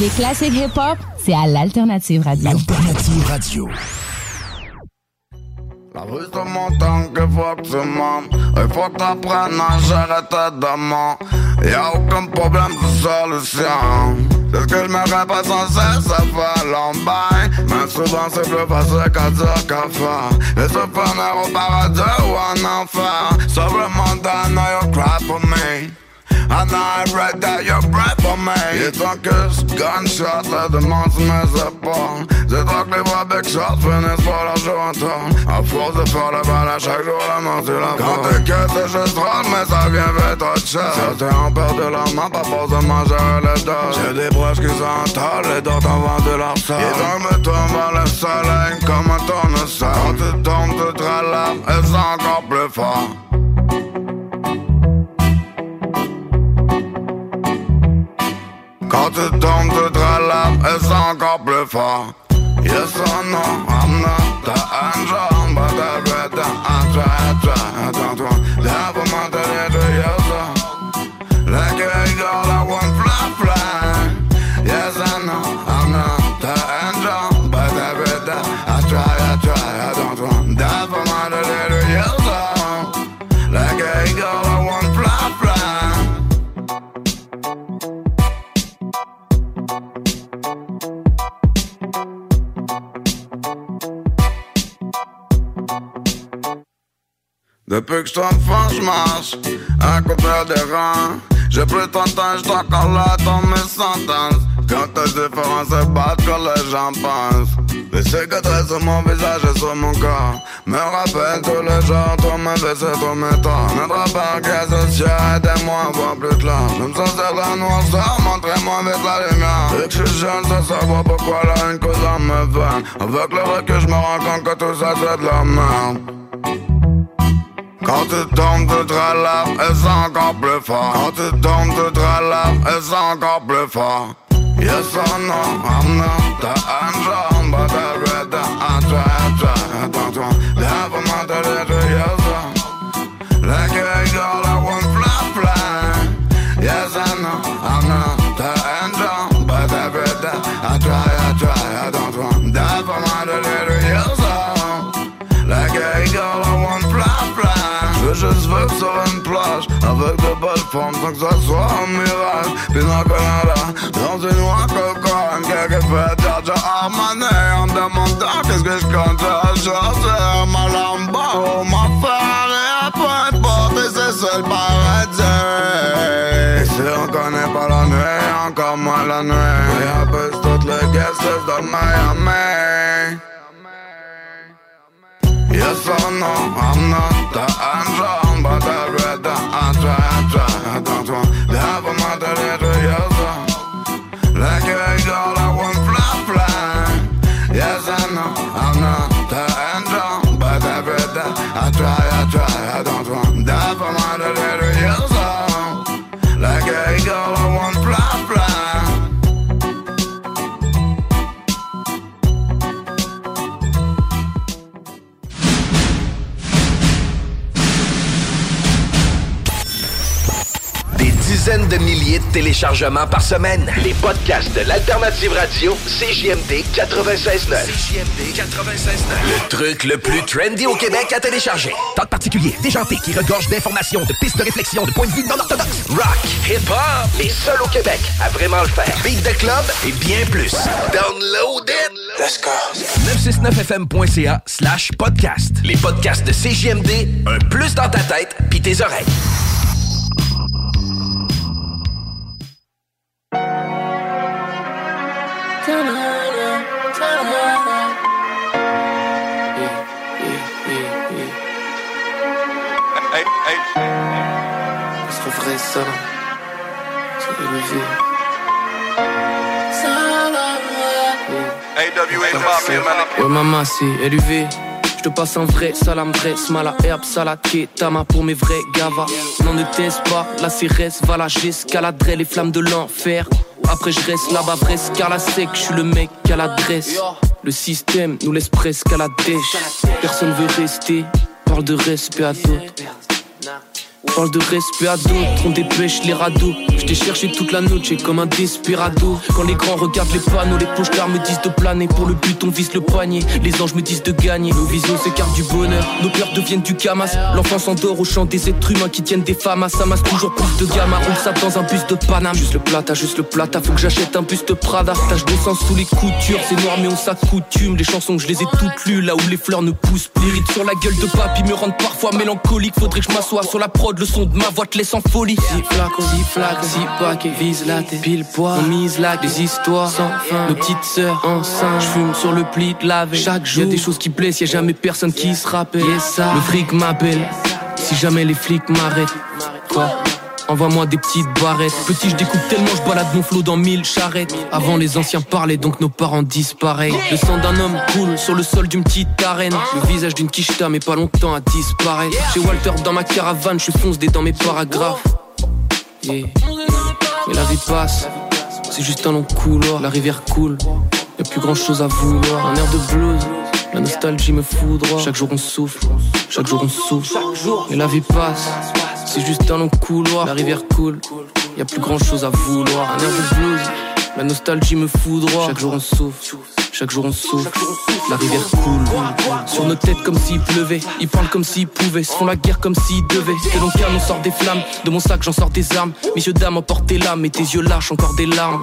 Les classiques hip-hop, c'est à l'Alternative Radio. L'Alternative Radio. La rue c'est mon temps que faut que tu montes Il faut que t'apprennes à gérer tes demandes Y'a aucun problème de solution. C'est ce que je me répète sans cesse, ça fait longtemps Mais souvent c'est plus facile qu'à dire qu'à faire. Et se finir au paradis ou en enfer. Sauve le monde, I know you cry for me Know I read that you're bright for me. Et tant que ce gunshot là demande sur mes épaules C'est toi que les voix big shots finissent par la tourne À force de faire le bal à chaque jour la mort sur la Quand t'es que c'est juste drôle mais ça vient vite trop cher Certains ont perdu leur main pas pour de manger les dos J'ai des broches qui s'entendent et d'autres ont vendu leur sort Et donc me tombe le soleil comme un tournesol. Quand tu tombes tu te relèves et c'est encore plus fort Quand tu tombes, tu te relèves et c'est encore plus fort. Yes or no, I'm not the angel, but I try, I try. Yes or. Like a girl, Depuis que je enfant, je marche à côté des rangs. J'ai plus 30 ans, j'suis encore là dans mes sentences. Quand t'as différence, c'est pas que les gens pensent. Les cicatrices sur mon visage et sur mon corps Me rappellent tous les jours, toi me baisser tous mes temps Notre parc associé, aidez-moi à voir plus clair Je me sens la noirceur, montrez-moi vite la lumière Et que je suis jeune, sans savoir pourquoi la haine cause en me veine Avec le recul, je me rends compte que tout ça c'est de la merde quand tu tombes, relèves et c'est encore plus fort. Quand tu tombes, relèves et c'est encore plus fort. Yes or no, I'm not the angel, but I try, I try. Attends-toi, formes sans que ça soit un mirage Puis dans Canada, dans une noix cocaine Quelques fêtes, Giorgio Armani En demandant qu'est-ce que je compte Choisir ma Lambo Ma Ferrari Peu importe, et c'est le paradis Et si on connaît pas la nuit. Y'a plus toutes les guest de Miami. Yes or no, I'm not the angel, milliers de téléchargements par semaine. Les podcasts de l'Alternative Radio, CJMD 96.9. CJMD 96.9. Le truc le plus trendy au Québec à télécharger. Talk particulier, déjanté, qui regorge d'informations, de pistes de réflexion, de points de vue non orthodoxes. Rock, hip-hop, les seuls au Québec à vraiment le faire. Beat de club et bien plus. Download it! Let's go! 969fm.ca slash podcast. Les podcasts de CJMD, un plus dans ta tête pis tes oreilles. Ça, c'est élevé. Man. Ouais, maman, c'est LUV. Je te passe un vrai salam, vrai smala, herbe, salade, tama pour mes vrais gavas. Non, ne teste pas, la CRS, va la j'escaladerai les flammes de l'enfer. Après, je reste là-bas, presque car la sec, je suis le mec à l'adresse. Le système nous laisse presque à la dèche. Personne veut rester, parle de respect à d'autres. Parle de respect à d'autres, on dépêche les radeaux. Je t'ai cherché toute la noche comme un desperado. Quand les grands regardent les panneaux, les pochards me disent de planer. Pour le but, on vise le poignet. Les anges me disent de gagner. Nos visions s'écartent du bonheur, nos cœurs deviennent du camas. L'enfant s'endort au chant des êtres humains qui tiennent des femmes. Ça masse toujours plus de gamma. On ça dans un bus de Paname. Juste le plata, juste le plata. Faut que j'achète un buste Prada. Tache de sang sous les coutures. C'est noir, mais on s'accoutume. Les chansons, je les ai toutes lues. Là où les fleurs ne poussent plus. Rides sur la gueule de papy me rendent parfois mélancolique. Faudrait que je m'assoie sur la prod. Le son de ma voix te laisse en folie. Si flac, si flac, si paquet, vise la tête, pile poids. On mise là des histoires sans fin. Nos petites sœurs enceintes, j'fume sur le pli de la veille. Chaque jour, y a des choses qui blessent, y a jamais personne qui se rappelle. ça. Le fric m'appelle, si jamais les flics m'arrêtent. Quoi? Envoie-moi des petites barrettes. Petit, je découpe tellement, je balade mon flot dans mille charrettes. Avant, les anciens parlaient, donc nos parents disparaissent. Le sang d'un homme coule sur le sol d'une petite arène. Le visage d'une quicheta, mais pas longtemps à disparaître. Chez Walter, dans ma caravane, je fonce des dans mes paragraphes. Yeah. Mais la vie passe, c'est juste un long couloir. La rivière coule, y a plus grand chose à vouloir. Un air de blues, la nostalgie me foudroie. Chaque jour on souffle, chaque jour on souffle. Et la vie passe, c'est juste un long couloir. La rivière coule, y a plus grand chose à vouloir. Un air de blues, la nostalgie me foudroie. Chaque jour on souffle. Chaque jour on souffle, la rivière coule. Sur nos têtes comme s'il pleuvait. Ils parlent comme s'ils pouvaient, se font la guerre comme s'ils devaient. De mon cœur on sort des flammes, de mon sac j'en sors des armes. Messieurs dames emportez l'âme et tes yeux lâchent encore des larmes.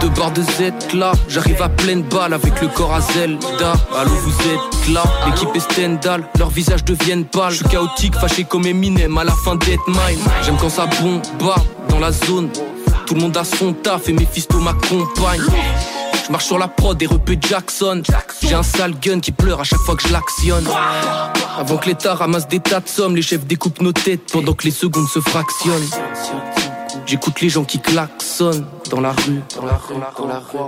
De barre de Z là, j'arrive à pleine balle Avec le corps à Zelda, allô vous êtes là. L'équipe est Stendhal, leurs visages deviennent pâles. Je suis chaotique, fâché comme Eminem à la fin d'être mine J'aime quand ça bombe dans la zone Tout le monde a son taf et mes fistos m'accompagnent je marche sur la prod et repé Jackson. J'ai un sale gun qui pleure à chaque fois que je l'actionne. Avant que l'État ramasse des tas de sommes, les chefs découpent nos têtes pendant que les secondes se fractionnent. J'écoute les gens qui klaxonnent dans la rue, dans la rue, la rue.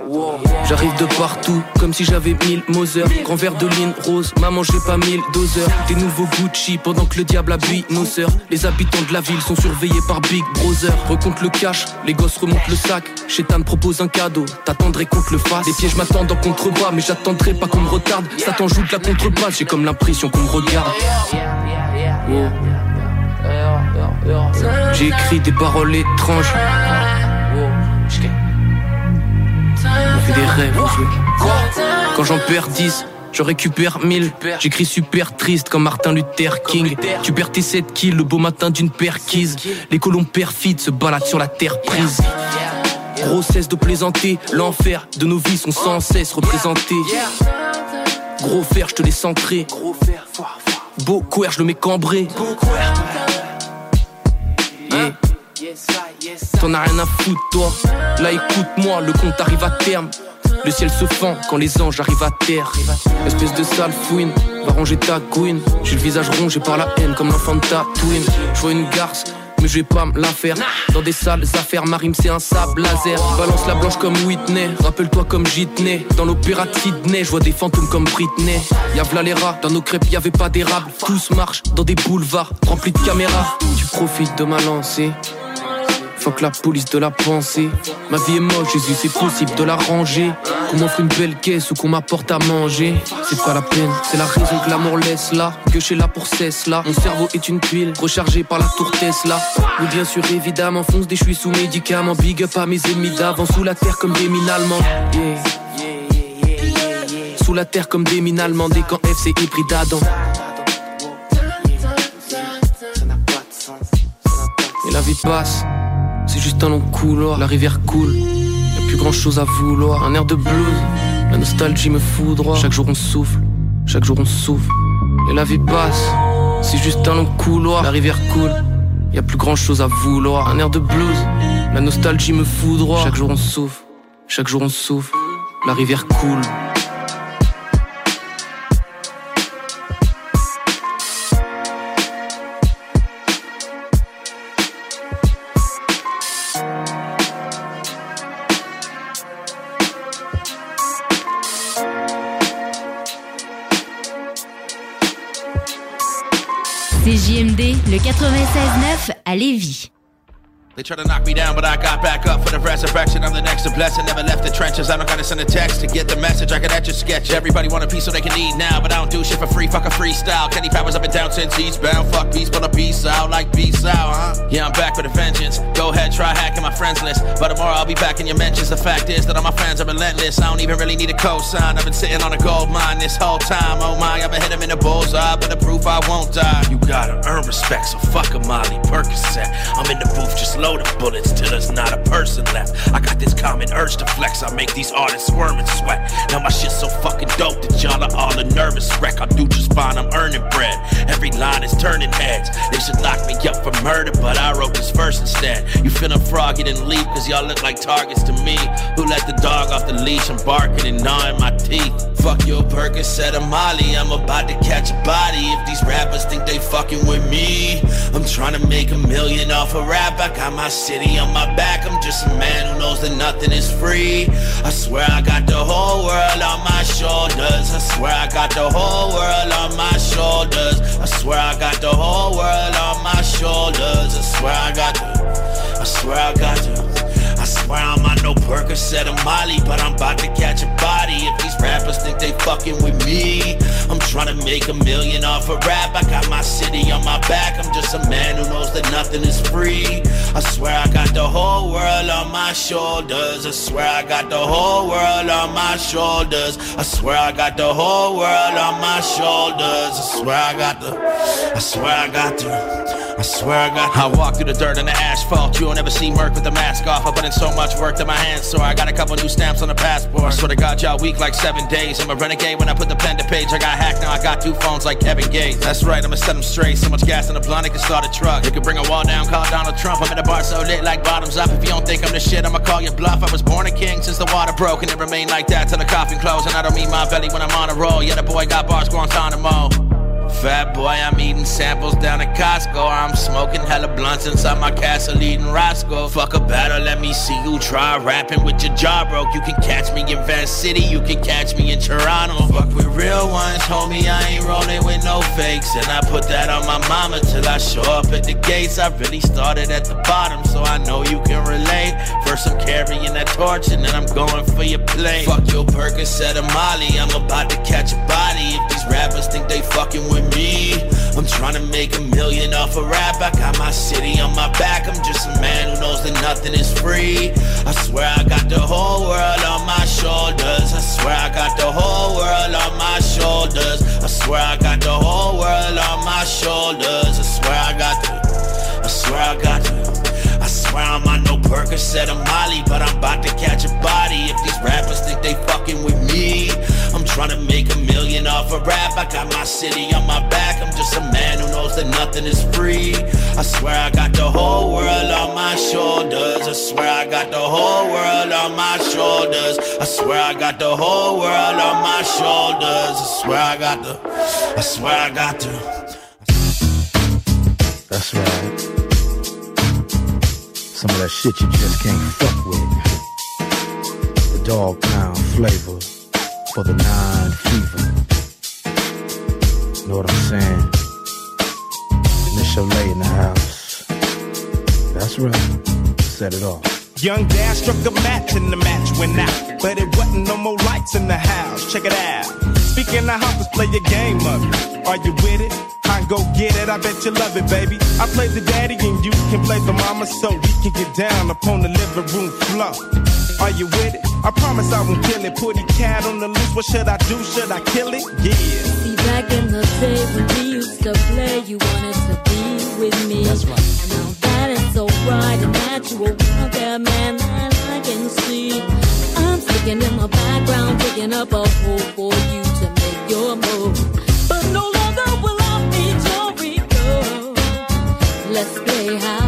J'arrive de partout, comme si j'avais mille Moser. Grand verre de ligne rose, maman j'ai pas mille doseurs. Des nouveaux Gucci pendant que le diable habille nos sœurs. Les habitants de la ville sont surveillés par Big Brother. Recompte le cash, les gosses remontent le sac. Chétan propose un cadeau, t'attendrais qu'on te le fasse. Les pièges m'attendent en contrebas, mais j'attendrai pas qu'on me retarde. Satan joue de la contrebasse, j'ai comme l'impression qu'on me regarde. J'ai écrit des paroles étranges. On fait des rêves, Quand j'en perds 10, je récupère 1000. J'écris super triste comme Martin Luther King. Tu perds tes 7 kills le beau matin d'une perquise. Les colons perfides se baladent sur la terre prise. Gros cesse de plaisanter, l'enfer de nos vies sont sans cesse représentés. Gros fer, je te laisse entrer. Beau couer, je le mets cambré. T'en as rien à foutre, toi. Là, écoute-moi, le compte arrive à terme. Le ciel se fend quand les anges arrivent à terre. Espèce de sale fouine, va ranger ta gouine. J'ai le visage rongé par la haine comme l'enfant de Tatooine. Je vois une garce mais je vais pas me la faire. Dans des sales affaires, Marim c'est un sable laser. Balance la blanche comme Whitney, rappelle-toi comme Jitney. Dans l'opéra de Sydney, je vois des fantômes comme Britney. Y'a v'là les rats, dans nos crêpes y avait pas d'érable. Tous marchent dans des boulevards remplis de caméras. Tu profites de ma lancée que la police de la pensée. Ma vie est moche, Jésus, c'est possible de la ranger. Qu'on m'offre une belle caisse ou qu'on m'apporte à manger. C'est pas la peine, c'est la raison que l'amour laisse là. Que j'ai là pour cesse là. Mon cerveau est une pile rechargée par la tour Tesla. Oui, bien sûr, évidemment, fonce des suis sous médicaments. Big up à mes ennemis d'avant, sous la terre comme des mines allemandes. Sous la terre comme des mines allemandes. Et quand F c'est hybride Adam. Et la vie passe c'est juste un long couloir, la rivière coule, y'a plus grand chose à vouloir. Un air de blues, la nostalgie me foudroie. Chaque jour on souffle, chaque jour on souffle, et la vie passe. C'est juste un long couloir, la rivière coule, y a plus grand chose à vouloir. Un air de blues, la nostalgie me foudroie. Chaque jour on souffle, chaque jour on souffle, la rivière coule. They try to knock me down, but I got back up for the resurrection. I'm the next to bless and never left the trenches. I don't gotta send a text to get the message. I can etch a sketch. Everybody want a piece so they can eat now, but I don't do shit for free. Fuck a freestyle. Kenny Powers up and down since eastbound. Fuck peace, but a peace out like peace out, huh? Yeah, I'm back with a vengeance. Go ahead, try hacking my friends list. But tomorrow I'll be back in your mentions. The fact is that all my fans are relentless. I don't even really need a cosign. I've been sitting on a gold mine this whole time. Oh my, I've been hitting in the bullseye, but the proof I won't die. You gotta earn respect, so fuck a Molly Percocet. I'm in the booth, just load the bullets till there's not a person left. I got this common urge to flex. I make these artists squirm and sweat. Now my shit's so fucking dope that y'all are all a nervous wreck. I do just fine, I'm earning bread. Every line is turning heads. They should lock me up for murder, but I wrote this verse instead. You feeling froggy and leap, cause y'all look like targets to me. Who let the dog off the leash? I'm barking and gnawing my teeth. Fuck your Percocet or Molly, I'm about to catch a body. If these rappers think they fucking with me, I'm trying to make a million off a rap. I got my city on my back. I'm just a man who knows that nothing is free. I swear I got the whole world on my shoulders. I swear I got the whole world on my shoulders. I swear I got the whole world on my shoulders. I swear I got the. I swear I got the. I I'm on no Percocet or Molly, but I'm about to catch a body. If these rappers think they fucking with me, I'm trying to make a million off a rap. I got my city on my back. I'm just a man who knows that nothing is free. I swear I got the whole world on my shoulders. I swear I got the whole world on my shoulders. I swear I got the whole world on my shoulders. I swear I got the. I swear I got the. I swear I got. The, I walk through the dirt and the asphalt. You'll never see Merc with the mask off. I put in so much work that my hands so I got a couple new stamps on the passport. I swear to God, y'all weak like seven days. I'm a renegade when I put the pen to page. I got hacked, now I got two phones like Kevin Gates. That's right, I'ma set them straight. So much gas in the blunt, it can start a truck. You can bring a wall down, call Donald Trump. I'm in the bar so lit like bottoms up. If you don't think I'm the shit, I'ma call you bluff. I was born a king since the water broke, and it remained like that till the coffin closed. And I don't mean my belly when I'm on a roll. Yeah, the boy got bars Guantanamo. Fat boy, I'm eating samples down at Costco. I'm smoking hella blunts inside my castle eating Roscoe. Fuck a battle, let me see you try rapping with your jaw broke. You can catch me in Van City, you can catch me in Toronto. Fuck with real ones, homie, I ain't rolling with no fakes. And I put that on my mama till I show up at the gates. I really started at the bottom, so I know you can relate. First I'm carrying that torch and then I'm going for your plate. Fuck your Percocet or Molly, I'm about to catch a body. If these rappers think they fucking with me. I'm trying to make a million off a rap. I got my city on my back. I'm just a man who knows that nothing is free. I swear I got the whole world on my shoulders. I swear I got the whole world on my shoulders. I swear I got the whole world on my shoulders. I swear I got the. I swear I got the. I swear I'm on no Percocet or Molly, but I'm about to catch a body. If these rappers think they fucking with me, I'm trying to make a off a rap. I got my city on my back. I'm just a man who knows that nothing is free. I swear I got the whole world on my shoulders. I swear I got the whole world on my shoulders. I swear I got the whole world on my shoulders. I swear I got the, I swear I got the. That's right. Some of that shit you just can't fuck with. The dog pound flavor for the nine fever. Know what I'm saying? Miss Cholet in the house. That's right. Set it off. Young Dad struck a match and the match went out. But it wasn't no more lights in the house. Check it out. Speaking of let's play a game of it. Are you with it? I go get it, I bet you love it, baby. I play the daddy and you can play the mama so we can get down upon the living room floor. Are you with it? I promise I won't kill it. Put a cat on the loose. What should I do? Should I kill it? Yeah. See, back in the day when we used to play, you wanted to be with me. That's right. Now that is so right and natural. Out there, man, that I can see. I'm sticking in my background, digging up a hole for you to make your move. But no longer will I need your ego. Let's play house.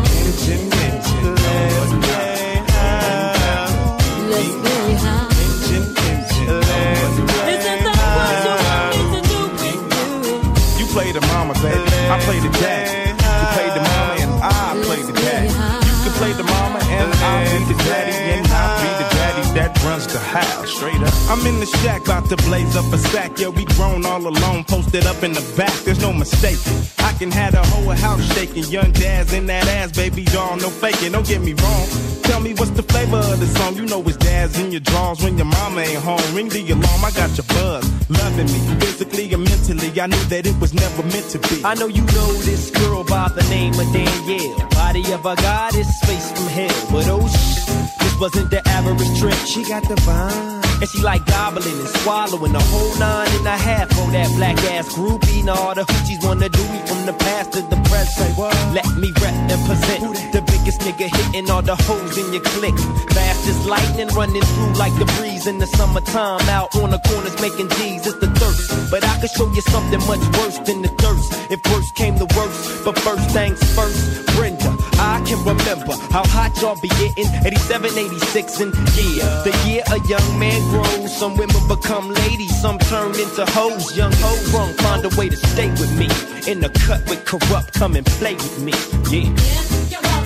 I play the daddy. You play the mama and I play the daddy. You can play the mama and I'll be the daddy and I'll be the daddy that runs the house. Straight up. I'm in the shack about to blaze up a sack. Yeah, we grown all alone, posted up in the back. There's no mistake. I can have the whole house shaking. Young dad's in that ass, baby doll, no faking. Don't get me wrong. Tell me what's the flavor of the song? You know it's Daz in your drawers when your mama ain't home. Ring the alarm, I got your buzz. Loving me, physically and mentally. I knew that it was never meant to be. I know you know this girl by the name of Danielle. Body of a goddess, face from hell. But oh shh, this wasn't the average trick. She got the vibe. And she like gobbling and swallowing a whole nine and a half for that black ass groupie. Now all the hoochies wanna do me from the past to the present. Let me rep and present the biggest nigga hitting all the hoes in your clique. Fast as lightning running through like the breeze in the summertime. Out on the corners making G's, it's the thirst. But I could show you something much worse than the thirst. If worst came to worst, but first things first, Brenda. I can remember how hot y'all be getting 87, 86, and yeah, the year a young man grows. Some women become ladies, some turn into hoes. Young hoes wrong, find a way to stay with me. In the cut with corrupt, come and play with me. Yeah.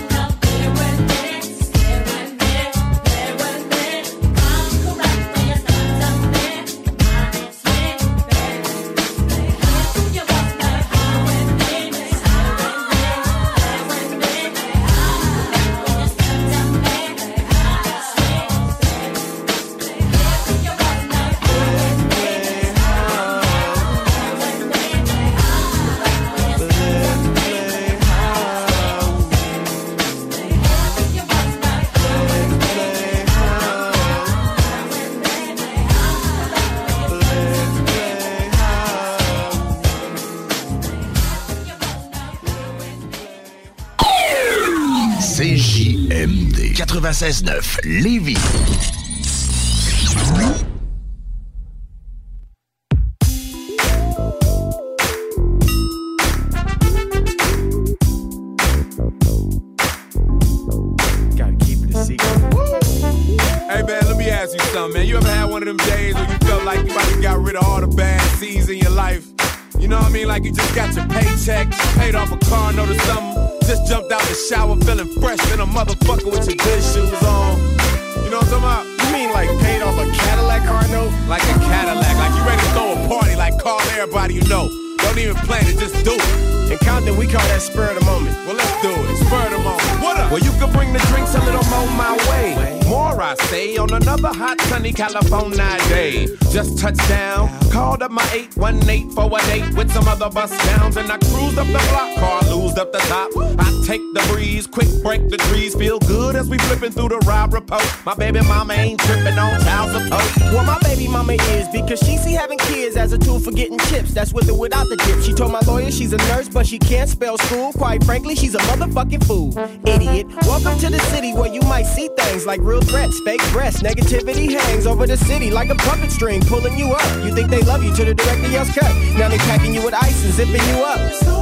96.9 Lévis. California day. Just touched down, called up my 818 for a date with some other bus downs, and I cruised up the block, car loosed up the top. I take the breeze, quick break the trees, feel good as we flipping through the ride report. My baby mama ain't tripping on child support. Well, my baby mama is because she see having kids as a tool for getting chips. That's with or without the dip. She told my lawyer she's a nurse, but she can't spell school. Quite frankly, she's a motherfucking fool. Idiot. Welcome to the city where you might see things like real threats, fake breasts. Negativity hangs over the city like a puppet string pulling you up. You think they love you till the director yells cut. Now they packing you with ice and zipping you up.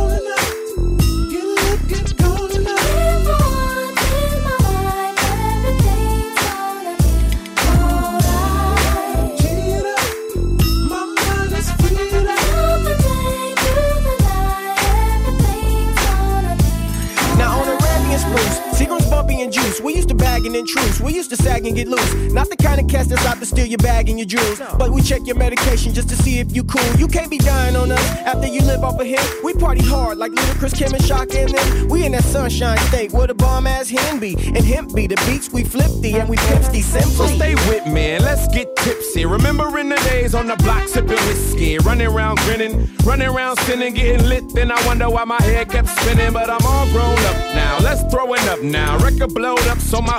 We used to and intrude. We used to sag and get loose. Not the kind of cast that's out to steal your bag and your jewels. But we check your medication just to see if you cool. You can't be dying on us after you live off a hit. We party hard like Ludacris, Kim, and Shock and them. We in that sunshine state where the bomb ass hen be. And hemp be the beats we flip the and we pimp the simply. So stay with me and let's get tipsy. Remembering the days on the block sipping whiskey. Running around grinning, running around sinning, getting lit. Then I wonder why my head kept spinning. But I'm all grown up now. Let's throw it up now. Record blowed up so my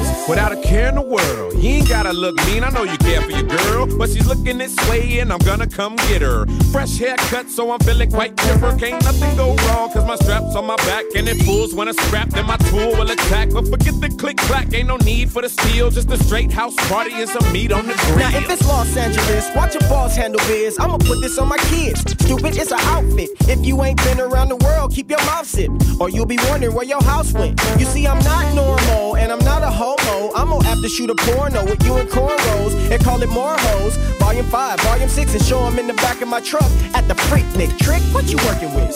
without a care in the world. You ain't gotta look mean, I know you care for your girl, but she's looking this way and I'm gonna come get her. Fresh haircut, so I'm feeling quite chipper. Can't nothing go wrong, cause my strap's on my back and it fools when I scrap, then my tool will attack. But forget the click clack, ain't no need for the steel, just a straight house party and some meat on the grill. Now if it's Los Angeles, watch your boss handle biz. I'ma put this on my kids. Stupid, it's an outfit. If you ain't been around the world, keep your mouth zipped, or you'll be wondering where your house went. You see, I'm not normal and I'm not a homo. I'm gonna have to shoot a porno with you and cornrows and call it more hoes. Volume 5, Volume 6, and show 'em in the back of my truck at the Freaknik Trick. What you working with?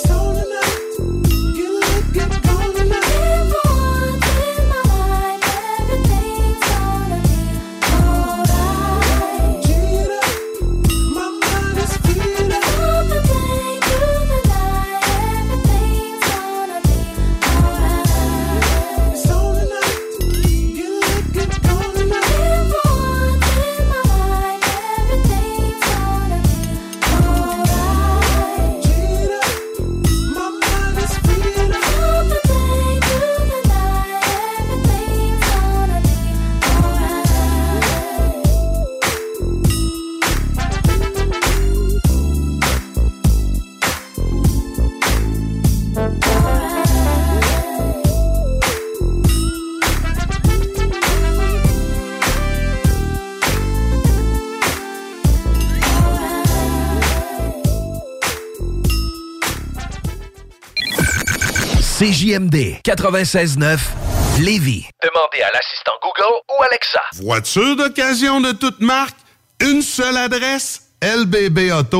CJMD 96.9 Lévis. Demandez à l'assistant Google ou Alexa. Voiture d'occasion de toute marque, une seule adresse, lbbauto.com.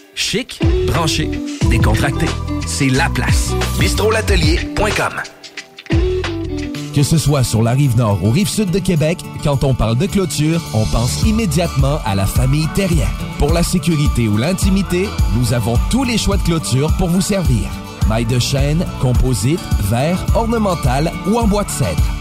Chic, branché, décontracté. C'est la place. bistrolatelier.com. Que ce soit sur la rive nord ou rive sud de Québec, quand on parle de clôture, on pense immédiatement à la famille Terrien. Pour la sécurité ou l'intimité, nous avons tous les choix de clôture pour vous servir. Maille de chêne, composite, verre, ornemental ou en bois de cèdre.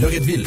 Loretteville.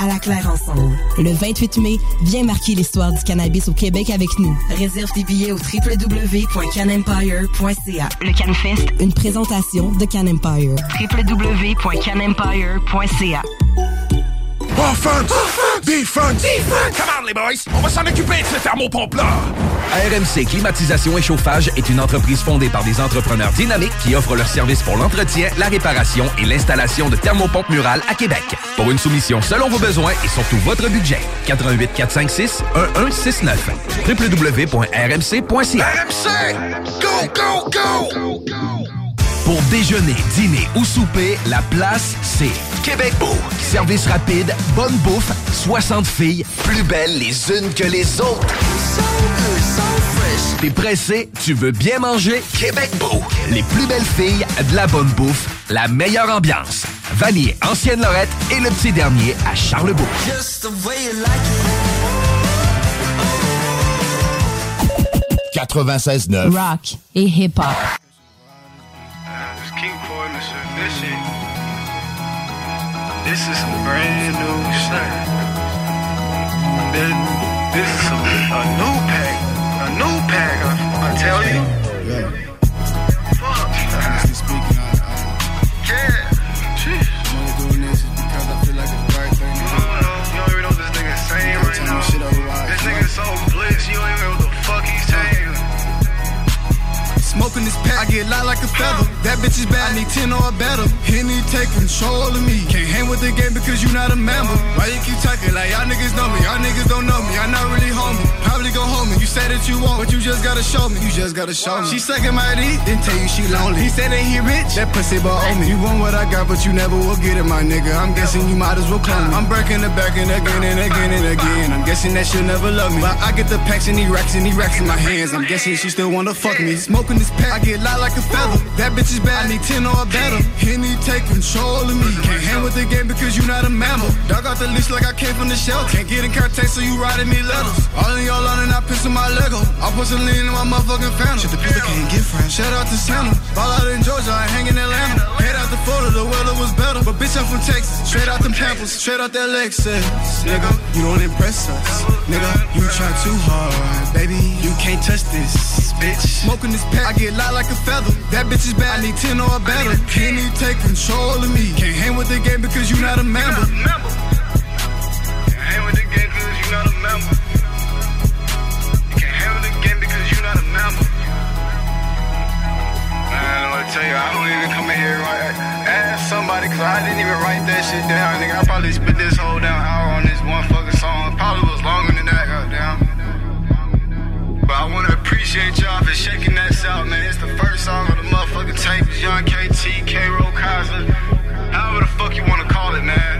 À la Claire ensemble. Le 28 mai, viens marquer l'histoire du cannabis au Québec avec nous. Réserve tes billets au www.canempire.ca. Le CanFest, Une présentation de Can Empire. www.canempire.ca. Offense! Defense! Come on, les boys! On va s'en occuper de ce thermopompe-là! RMC Climatisation et Chauffage est une entreprise fondée par des entrepreneurs dynamiques qui offrent leurs services pour l'entretien, la réparation et l'installation de thermopompes murales à Québec. Pour une soumission selon vos besoins et surtout votre budget, 88 456 1169 www.rmc.ca RMC! Go, go, go! Pour déjeuner, dîner ou souper, la place, c'est Québec Beau. Service rapide, bonne bouffe, 60 filles, plus belles les unes que les autres. T'es pressé, tu veux bien manger? Québec Beau. Les plus belles filles, de la bonne bouffe, la meilleure ambiance. Vanier, Ancienne Lorette et le petit dernier à Charlebourg. 96.9. Rock et hip-hop. This is some brand new shit. This, this is some, a new pack. A new pack, I, I tell you. Fuck. Yeah. Smoking this pack, I get light like a feather. That bitch is bad, I need 10 or a better. Henny take control of me. Can't hang with the game because you not a member. Why you keep talking like y'all niggas know me? Y'all niggas don't know me. I'm not really homie. Probably go home you say that you want, but you just gotta show me. You just gotta show me. She sucking my dick, then tell you she lonely. He said that he rich, that pussy but on me. You want what I got, but you never will get it, my nigga. I'm guessing you might as well clone me. I'm breaking the back and again and again and again. I'm guessing that she'll never love me. But I get the packs and the racks and the racks in my hands. I'm guessing she still wanna fuck me. Smoking this pack, I get light like a feather. That bitch is bad, I need 10 or a better. Henny take control of me. Can't hang with the game because you not a mammal. Dog off the leash like I came from the shelter. Can't get in contact, so you writing me letters. All in your line and I piss in my Lego. I put some lean in my motherfucking phantom. Shit, the people can't get friends. Shout out to Santa. Ball out in Georgia, I hang in Atlanta. Head out the Florida, the weather was better. But bitch, I'm from Texas. Straight out them Pampers, straight out that Lexus. Nigga, you don't impress us. Nigga, you try too hard, baby. You can't touch this, bitch. Smoking this pack, I get light like a feather. That bitch is bad, I need 10 or better. Can you take control of me. Can't hang with the game because you not a member. Can't hang with the game cause you not a member. Can't hang with the game because you not a member. Man, I'm tell you, I don't even come in here. Ask somebody cause I didn't even write that shit down, nigga. I probably spent this whole damn hour on this one fucking song. Probably was longer than that, goddamn. But I wanna appreciate y'all for shaking that out, man. It's the first song of the motherfucking tape. It's Young KT, K. Roll Kaiser. However the fuck you wanna call it, man.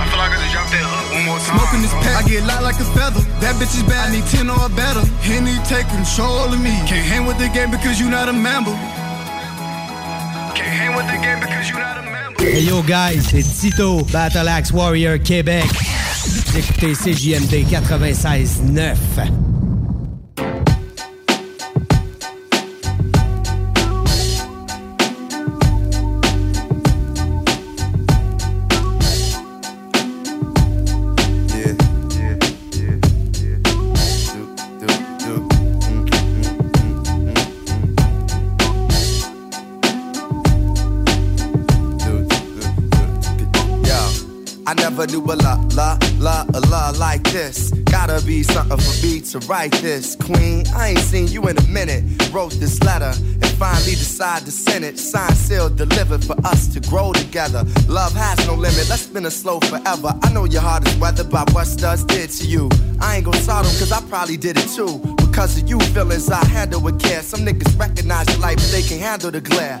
I feel like I just dropped that hook one more time. Smoking this pack, I get light like a feather. That bitch is bad, I need 10 or better. Henny take control of me. Can't hang with the game because you not a member. Can't hang with the game because you not a member. Hey yo guys, c'est Tito, Battle Axe Warrior Québec. Vous écoutez CJMD 96.9. never knew a la la la a la like this. Gotta be something for me to write this. Queen, I ain't seen you in a minute. Wrote this letter and finally decided to send it. Signed, sealed, delivered for us to grow together. Love has no limit. Let's spin it slow forever. I know your heart is weathered by what studs did to you. I ain't gonna start 'em cause I probably did it too. Because of you feelings I handle with care. Some niggas recognize your life, but they can't handle the glare.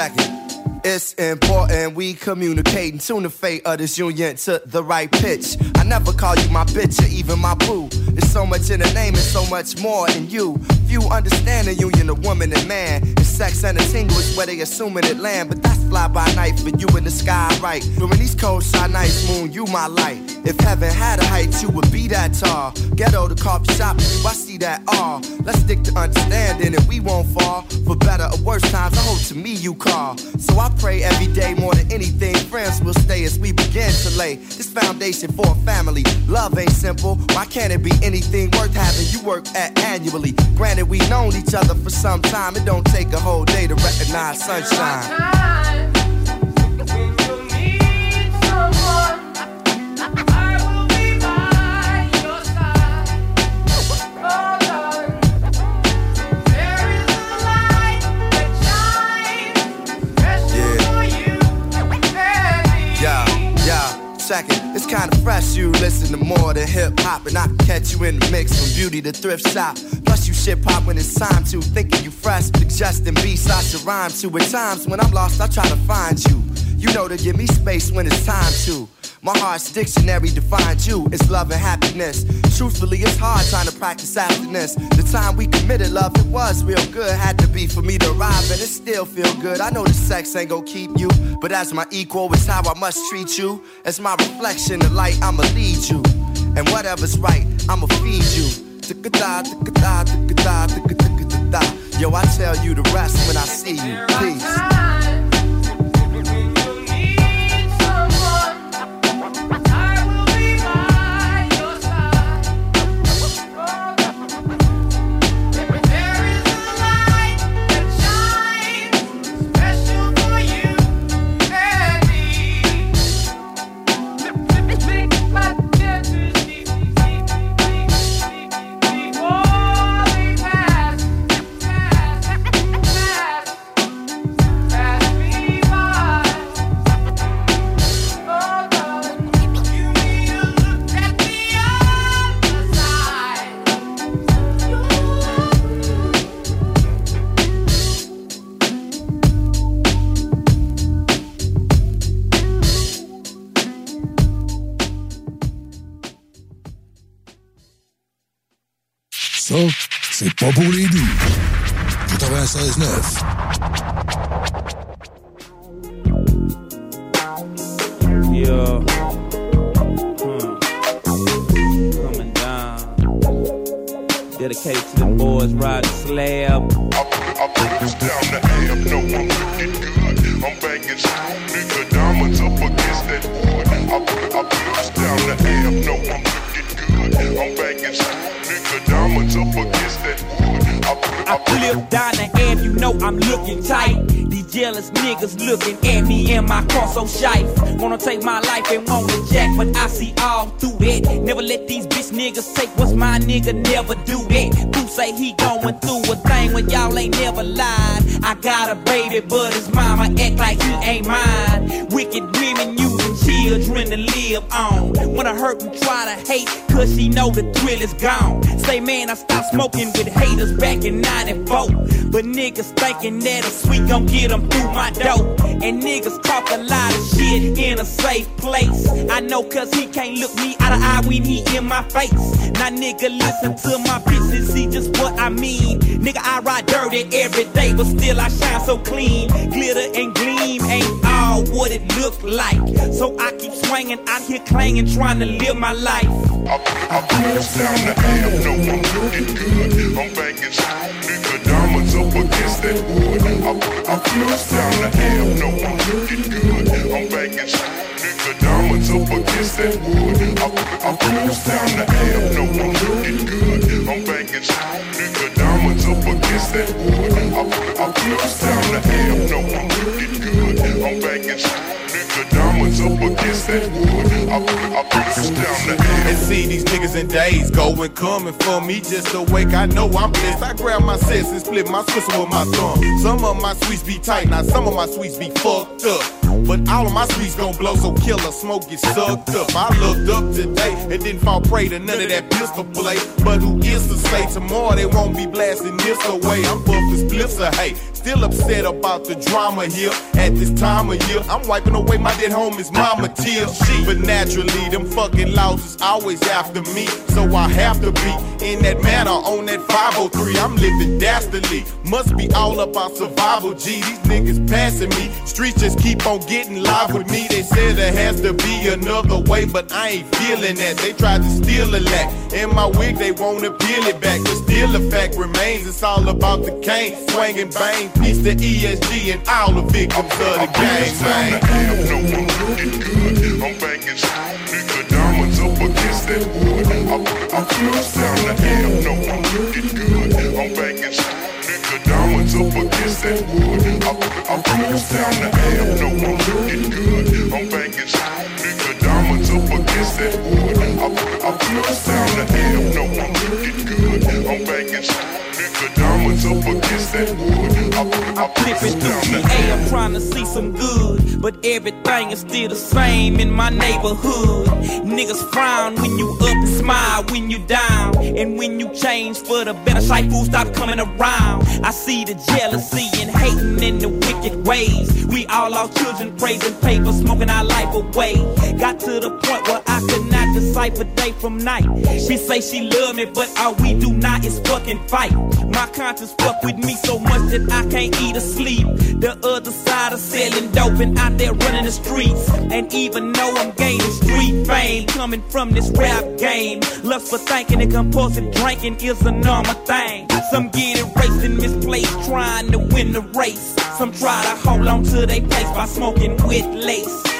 Second. It's important we communicate and tune the fate of this union to the right pitch. I never call you my bitch or even my boo. There's so much in the name and so much more in you. Few understand the union of woman and man. It's sex and a tingle is where they assuming it land. But that's fly by night for you in the sky, right? During these cold shy nights, moon, you my light. If heaven had a height, you would be that tall. Ghetto the coffee shop, I see that all. Let's stick to understanding and we won't fall. For better or worse times, I hope to me you call. So I pray every day more than anything. Friends will stay as we begin to lay this foundation for a family. Love ain't simple. Why can't it be anything worth having you work at annually? Granted, we known each other for some time. It don't take a whole day to recognize sunshine. Second, it's kinda fresh. You listen to more than hip hop, and I can catch you in the mix from beauty to thrift shop. Plus, you shit pop when it's time to. Thinking you fresh, suggesting beats I should rhyme to. At times when I'm lost, I try to find you. You know to give me space when it's time to. My heart's dictionary defines you. It's love and happiness. Truthfully, it's hard trying to practice happiness. The time we committed love, it was real good. Had to be for me to arrive, and it still feel good. I know the sex ain't gonna keep you, but as my equal, it's how I must treat you. As my reflection, the light, I'ma lead you. And whatever's right, I'ma feed you. Yo, I tell you the rest when I see you. Peace. Oh, Ça, c'est pas pour les doux. 96.9. Yeah. Hmm. Coming down. Dedicated to the boys riding slab. I put this down the AM, no, I'm looking good. I'm banging strong, nigga, diamonds up against that flip the you know I'm looking tight. These jealous niggas looking at me and my car so shy. Wanna take my life and want to jack, but I see all through that. Never let these bitch niggas take what's my nigga, never do that. Who say he going through a thing when y'all ain't never lied? I got a baby, but his mama act like he ain't mine. Wicked women using children to live on. Wanna hurt and try to hate, cause she know the thrill is gone. Say, man, I stopped smoking with haters back in 94. But niggas thinking that a sweet gon' get them through my door. And niggas talk a lot of shit in a safe place. I know cause he can't look me out of eye when he in my face. Now nigga listen to my and see just what I mean. Nigga, I ride dirty every day, but still I shine so clean. Glitter and gleam ain't all what it look like. So I keep swinging out here clanging, trying to live my life. I press down the amp, no I'm looking good. I'm banging strong, nigga, diamonds up against that wood. I, I press down the amp, no I'm looking good. I'm banging strong, nigga, diamonds up against that wood. I, I press down the amp, no I'm looking good. I'm banging strong, nigga, diamonds up against that wood. I, I press down the amp, no I'm looking good. I'm banging strong, up against that wood. I, I press down the amp. And see these niggas in days going coming for me just awake. I know I'm blessed. I grab my sets and split my Swisher with my thumb. Some of my sweets be tight, now some of my sweets be fucked up. But all of my sweets gon' blow, so killer smoke get sucked up. I looked up today and didn't fall prey to none of that pistol play. But who is to say tomorrow they won't be blasting this away? I'm buff as blips of hate. Still upset about the drama here at this time of year. I'm wiping away my dead homie's mama tears. But naturally, them fucking is always after me. So I have to be in that manner on that 503. I'm living dastardly. Must be all about survival, G. These niggas passing me. Streets just keep on getting live with me. They said there has to be another way, but I ain't feeling that. They tried to steal a lack. In my wig, they wanna peel it back. But still, the fact remains it's all about the cane. Swing and bang. Peace to ESG and all the victims of the game, man. I'm banging strong, nigga, diamonds up against that wood. I, I press down the amp, no, I'm looking good. I'm banging strong, nigga, diamonds up against that wood. I, put I press down the amp, no, I'm looking good. I'm banging strong, nigga, diamonds up against that wood. I, put I press down the amp, no, I'm looking good. I'm banging strong, nigga, diamonds up against that wood. I, I press Flipping down through the GA, I'm trying to see some good. But everything is still the same in my neighborhood. Niggas frown when you up and smile when you down. And when you change for the better, shy food stop coming around. I see the jealousy and hating in the wicked ways. We all our children praising paper, smoking our life away. Got to the point where I could decipher day from night. She say she love me, but all we do not is fucking fight. My conscience fuck with me so much that I can't eat or sleep. The other side of selling dope and out there running the streets. And even though I'm gaining street fame, coming from this rap game, lust for thinking and compulsive drinking is a normal thing. Some get erased and misplaced, trying to win the race. Some try to hold on to their place by smoking with lace.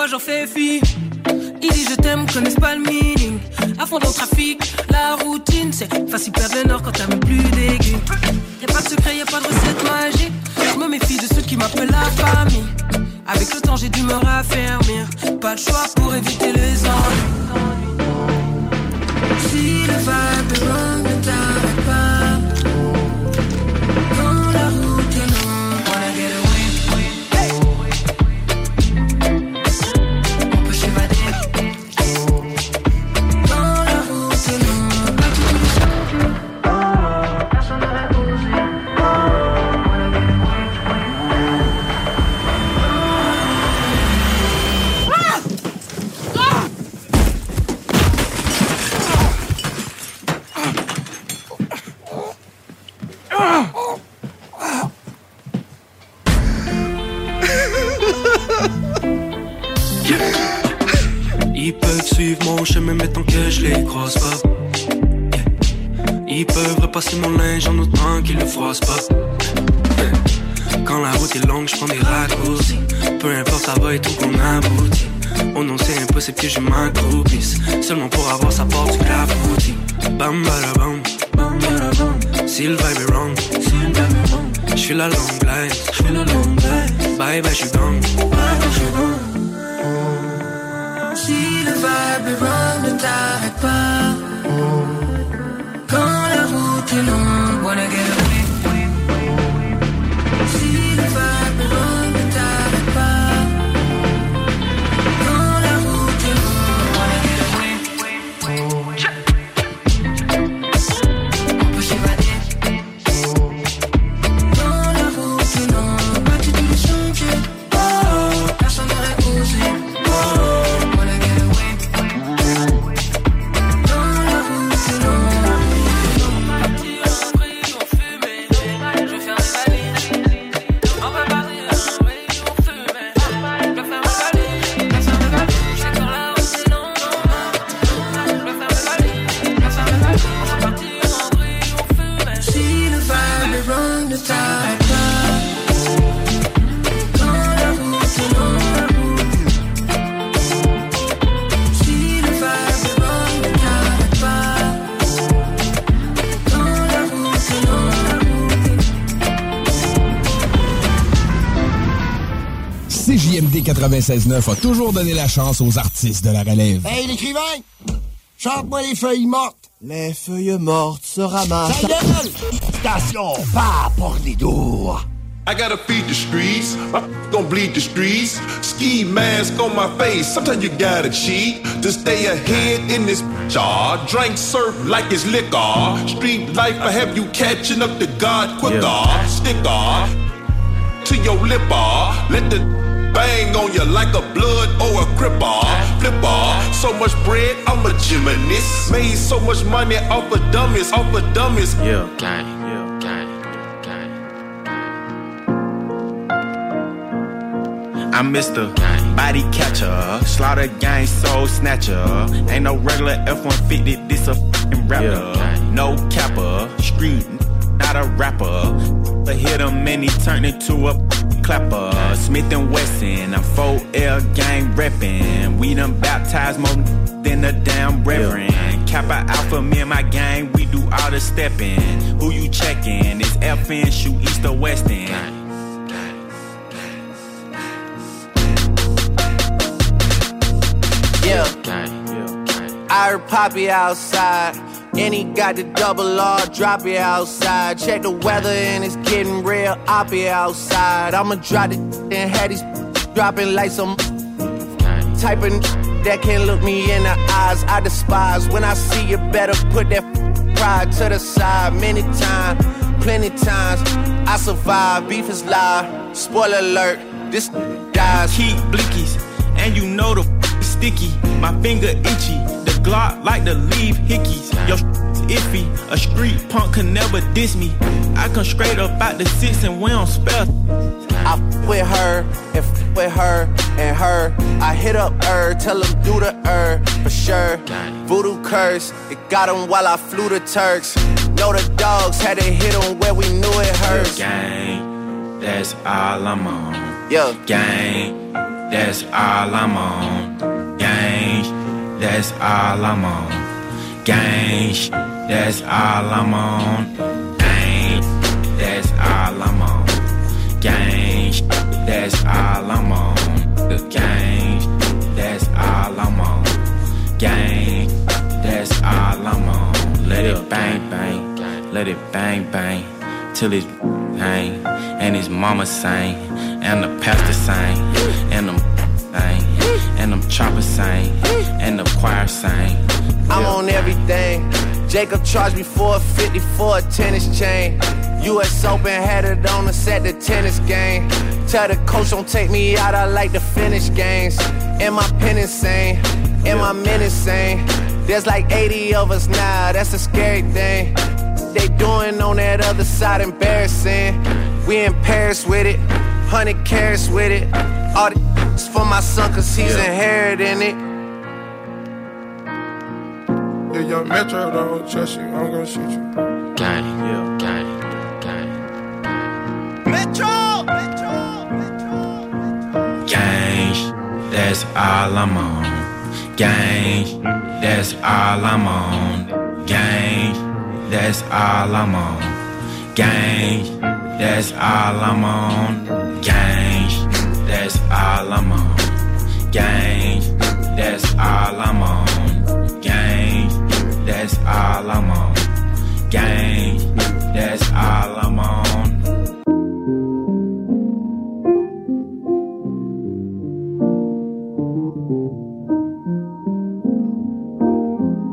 Moi j'en fais fi. Il dit je t'aime, connaissent pas le meaning. À fond dans le trafic, la routine, c'est facile perdre le nord quand t'as même plus d'aiguille. Y'a pas de secret, y'a pas de recette magique. Je me méfie de ceux qui m'appellent la famille. Avec le temps, j'ai dû me raffermir. Pas de choix pour éviter les ennuis. Si le vibe est wrong, c'est que je m'accroupisse. Seulement pour avoir sa porte du clafoutis. Bam bam bam Si le vibe est wrong, je suis la longue blague. Bye bye, je suis gone. Si le vibe est wrong, ne t'arrête pas. Quand la route route, non, wanna get away. CJMD 96.9 a toujours donné la chance aux artistes de la relève. Hey, l'écrivain! Chante-moi les feuilles mortes! Les feuilles mortes se ramassent. Ta gueule! Station, pas pour les doux! I gotta feed the streets. My gon' bleed the streets. Ski mask on my face. Sometimes you gotta cheat to stay ahead in this jar. Drink surf like it's liquor. Street life, I have you catching up to God quicker. Sticker to your lip. Let the bang on you like a blood or a cripper. Flipper. So much bread, I'm a gymnast. Made so much money off of dummies, off of dummies. Yeah, gang, yeah, gang. I'm Mr. Body Catcher, Slaughter Gang Soul Snatcher. Ain't no regular F-150, this a fing rapper. No capper, street, not a rapper. But hit him and he turned into a clapper. Smith and Wesson, I'm 4L gang reppin'. We done baptized more than a damn reverend. Kappa Alpha, me and my gang, we do all the steppin'. Who you checkin'? It's FN, shoot east or west end. Yeah. I heard Poppy outside. And he got the double R, drop it outside. Check the weather and it's getting real, I'll be outside. I'ma drop it and have these dropping like some type of that can't look me in the eyes. I despise when I see you better put that pride to the side. Many times, plenty times, I survive. Beef is live. Spoiler alert, this dies. Keep blickies, and you know the sticky. My finger itchy, the Glock like to leave hickeys. Your iffy, a street punk can never diss me. I come straight up out the six and we don't spell. I f- with her and f- with her and her. I hit up her, tell him do the her for sure. Voodoo curse, it got him while I flew the Turks. Know the dogs had to hit him where we knew it hurts. Gang, that's all I'm on. Yeah. Gang, that's all I'm on. That's all I'm on. Gang, that's all I'm on. Gang, that's all I'm on. Gang, that's all I'm on. The gang, that's all I'm on. Gang, that's all I'm on. Let it bang bang, let it bang bang, till it's hang, and his mama sang, and the pastor sang, and them sang, and them choppers sang, and the choir sang. I'm on everything. Jacob charged me 450 for a tennis chain. US Open had it on us at the tennis game. Tell the coach don't take me out, I like to finish games. Am I pen insane? Am I men insane? There's like 80 of us now, that's a scary thing. They doing on that other side embarrassing. We in Paris with it, 100 carats with it. All the for my son, cause he's Yeah. inheriting it. Yeah, young Metro don't trust you. I'm gonna shoot you. Gang, yeah, gang, gang. Metro! Metro! Metro! Gang, that's all I'm on. Gang, that's all I'm on. Gang, that's all I'm on. Gang, that's all I'm on. Gang,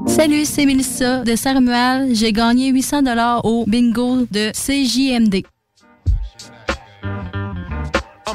Salut, c'est Melissa de Saint-Romuald. J'ai gagné 800 dollars au bingo de CJMD.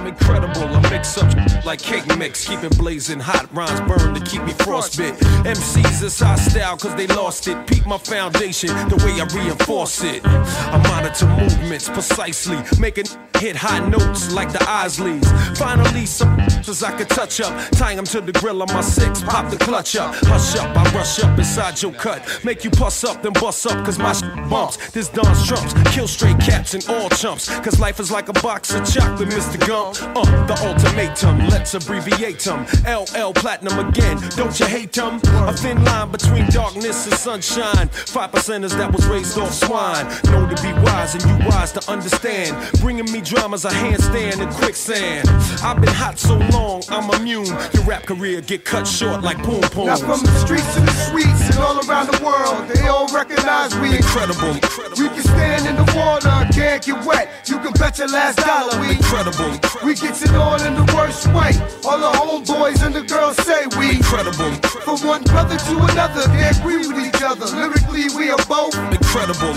I'm incredible. I mix up like cake mix, keep it blazing hot. Rhymes burn to keep me frostbit. MCs is hostile cause they lost it. Peak my foundation the way I reinforce it. I monitor movements precisely, making hit high notes like the Osleys. Finally, some as I could touch up, tying them to the grill on my six. Pop the clutch up, hush up, I rush up inside your cut. Make you puss up, then bust up, cause my bumps. This Don's trumps, kill straight caps and all chumps. Cause life is like a box of chocolate, Mr. Gump. Uh, the ultimatum, let's abbreviate them. LL Platinum again, don't you hate them? A thin line between darkness and sunshine. Five percenters that was raised off swine. Know to be wise and you wise to understand. Bringing me dramas, a handstand and quicksand. I've been hot so long, I'm immune. Your rap career get cut short like boom boom. Now from the streets to the suites and all around the world, they all recognize we incredible. We can stand in the water, can't get wet. You can bet your last dollar we incredible. We get it on in the worst way. All the homeboys and the girls say we incredible. From one brother to another, they agree with each other. Lyrically, we are both incredible.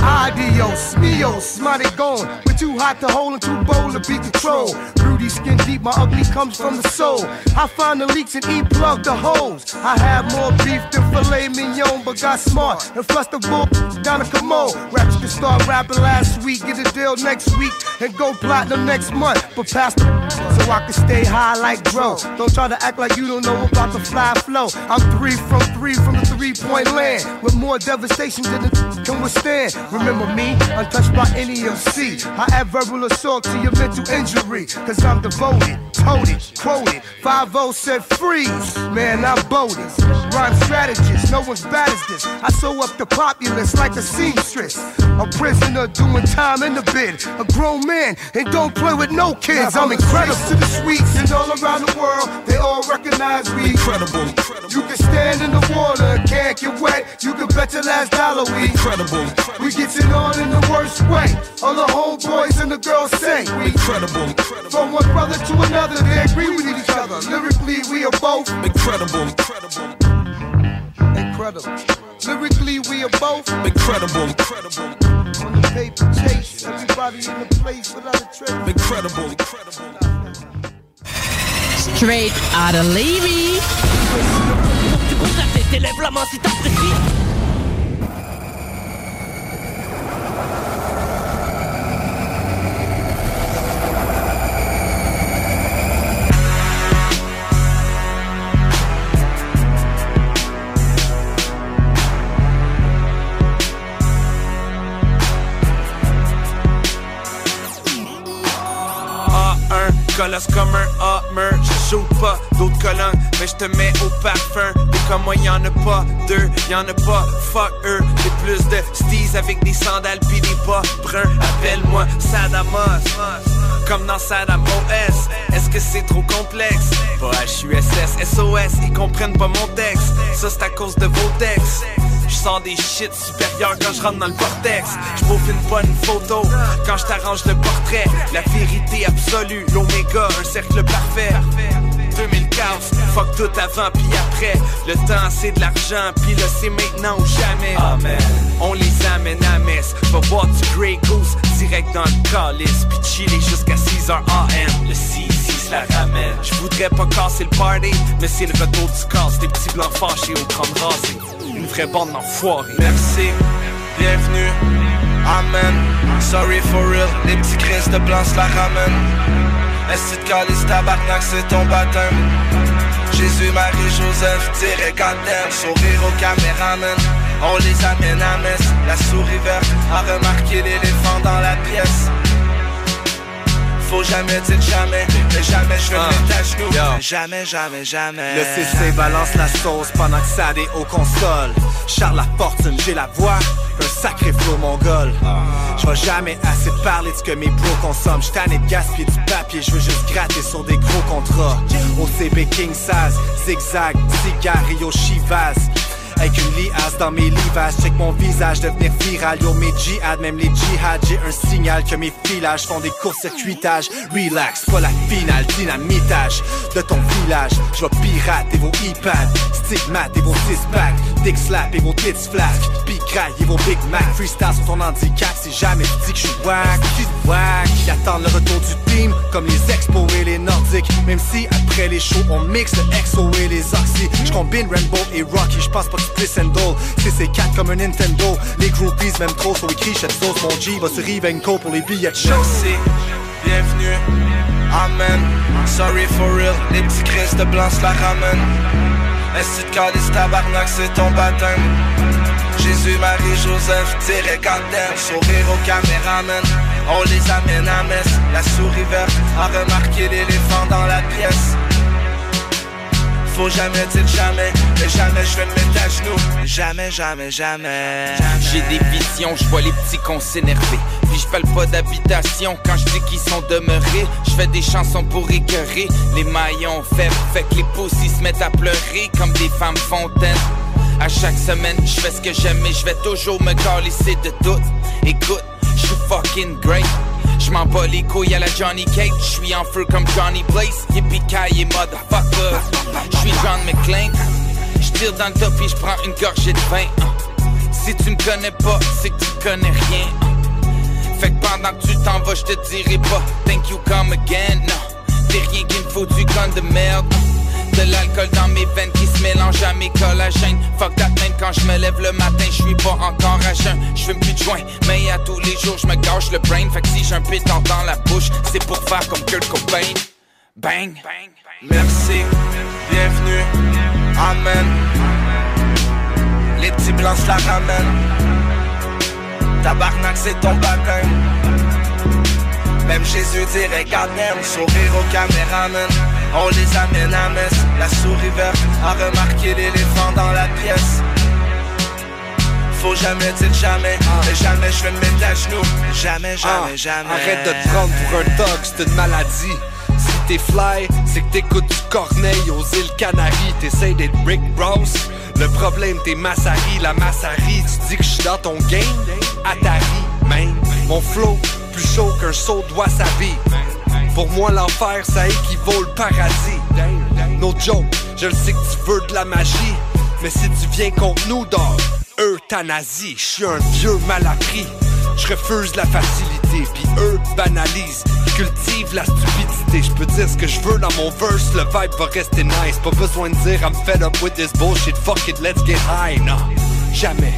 Adios, mios, mighty gone. We're too hot to hold and too bold to be controlled. Rudy skin deep, my ugly comes from the soul. I find the leaks and E plug the holes. I have more beef than filet mignon, but got smart and flushed the bull down the commode. Raps can start rapping last week, get a deal next week, and go platinum next month. But pass the so I can stay high like bro. Don't try to act like you don't know about the fly flow. I'm three from three from the three point land with more devastation than the can withstand. Remember me, untouched by any MC. I add verbal assault to your mental injury, cause I'm devoted, toted, quoted. 5 said freeze, man, I'm boated. Rhyme strategist, no one's bad as this. I sew up the populace like a seamstress. A prisoner doing time in the bid. A grown man and don't play with no kids. I'm incredible. To the sweets and all around the world, they all recognize we incredible. You can stand in the water and can't get wet. You can bet your last dollar we incredible. We get it on in the worst way. All the homeboys and the girls say we incredible. From one brother to another, they agree with each other. Lyrically, we are both incredible. Incredible. Incredible. Lyrically, we are both incredible. Incredible. On the paper chase, everybody in the place without a trace. Incredible. Incredible. Straight out of Levy. Tu bouges la la main si t'apprécies. Colosse comme un Hummer. Je joue pas d'autres colonnes, mais je te mets au parfum. Et comme moi, y'en a pas deux, y'en a pas, fuck eux. J'ai plus de steez avec des sandales pis des bas bruns. Appelle-moi Sadamos. Comme dans Saddam OS, est-ce que c'est trop complexe? Pas HUSS, SOS, ils comprennent pas mon texte. Ça c'est à cause de vos textes. Je sens des shit supérieurs quand je rentre dans le vortex. Je une photo quand je t'arrange le portrait. La vérité absolue, l'oméga, un cercle parfait. 2000 chaos, fuck tout avant puis après. Le temps c'est de l'argent, puis là c'est maintenant ou jamais. Amen. On les amène à messe. Va boire du Grey Goose direct dans le calice, puis chiller jusqu'à 6h AM. Le 6 se la ramène. Je voudrais pas casser le party, mais c'est le retour du casse. Des petits blancs fâchés au crâne rasé. Une vraie bande d'enfoirés. Merci, bienvenue. Amen. Sorry for real, les petits crises de blanc la ramènent. Est-ce que calice tabarnak, c'est ton baptême? Jésus, Marie, Joseph, direct à sourire au caméraman. On les amène à messe, la souris verte a remarqué l'éléphant dans la pièce. Faut jamais dire jamais, mais jamais je vais mettre à genoux. Jamais, jamais, jamais. Le CC balance la sauce pendant que ça est aux consoles. Charles la fortune, j'ai la voix, un sacré flow mongol. Je vais jamais assez parler de ce que mes bros consomment. J't'en ai de gaspiller du papier, je veux juste gratter sur des gros contrats. OCB King Saz, zigzag, cigare et Chivas. Avec une liasse dans mes livages Check mon visage devenir viral. Yo mes djihad, même les djihad. J'ai un signal que mes filages font des courts-circuitages Relax, pas la finale, dynamitage. De ton village, je vais pirater vos iPads Stigmate et vos six-packs dick slap et vos tits flash. Big crack et vos Big Mac. Freestyle sur ton handicap, si jamais tu dis que je suis wack. Wack, qui attendent le retour du team, comme les expos et les nordiques. Même si après les shows, on mixe le exo et les oxy. Je combine Rainbow et Rocky, je pense pas que tu puisses handle. C'est 4 comme un Nintendo. Les groupies même trop, so écrit cette sauce. Mon G va sur Rivenco pour les billets de. Merci, bienvenue, amen. Sorry for real, les petits Christ de blanc la ramène. Est-ce que calice tabarnak, c'est ton baptême? Jésus, Marie, Joseph, tirez goddamn, sourire au caméraman. On les amène à messe, la souris verte a remarqué l'éléphant dans la pièce. Faut jamais dire jamais, mais jamais je vais me mettre à genoux. Jamais, jamais, jamais. J'ai des visions, je vois les petits cons s'énerver. Puis je parle pas d'habitation quand je dis qu'ils sont demeurés. Je fais des chansons pour écœurer les maillons faibles. Fait que les pouces se mettent à pleurer comme des femmes fontaines. À chaque semaine, je fais ce que j'aime et je vais toujours me calisser de tout. Écoute, je suis fucking great. Je m'en bats les couilles à la Johnny Cake. Je suis en feu comme Johnny Blaze. Yippee ki motherfucker. Je suis John McClane. Je tire dans le top et je prends une gorgée de vin. Si tu me connais pas, c'est que tu connais rien. Fait que pendant que tu t'en vas, je te dirai pas Thank you come again. Non, t'es rien qu'il me faut du gun de merde. De l'alcool dans mes veines qui se mélange à mes collagènes. Fuck that même quand je me lève le matin Je suis pas encore à jeun. Je fume plus de joint Mais à tous les jours je me gâche le brain. Fait que si j'ai un pétard dans la bouche C'est pour faire comme Kurt Cobain. Bang. Merci, bienvenue, amen. Les petits blancs la ramènent. Tabarnak, c'est ton baptême. Même Jésus dirait goddamn, sourire au caméraman. On les amène à messe. La souris verte a remarqué l'éléphant dans la pièce. Faut jamais dire jamais, mais jamais je vais me mettre à genoux. Jamais, jamais, jamais. Arrête de te prendre pour un dog, c'est une maladie. Si t'es fly, c'est que t'écoutes du Corneille aux îles Canaries. T'essayes d'être Rick Ross. Le problème, t'es Massari, la Massari. Tu dis que je suis dans ton game? Atari, man. Mon flow, plus chaud qu'un saut de wasabi. Pour moi, l'enfer, ça équivaut le paradis. No joke, je le sais que tu veux de la magie. Mais si tu viens contre nous, dog, euthanasie. Je suis un vieux mal appris. Je refuse la facilité, puis eux banalisent, cultivent la stupidité. Je peux dire ce que je veux dans mon verse, le vibe va rester nice. Pas besoin de dire I'm fed up with this bullshit, fuck it, let's get high. Non, jamais.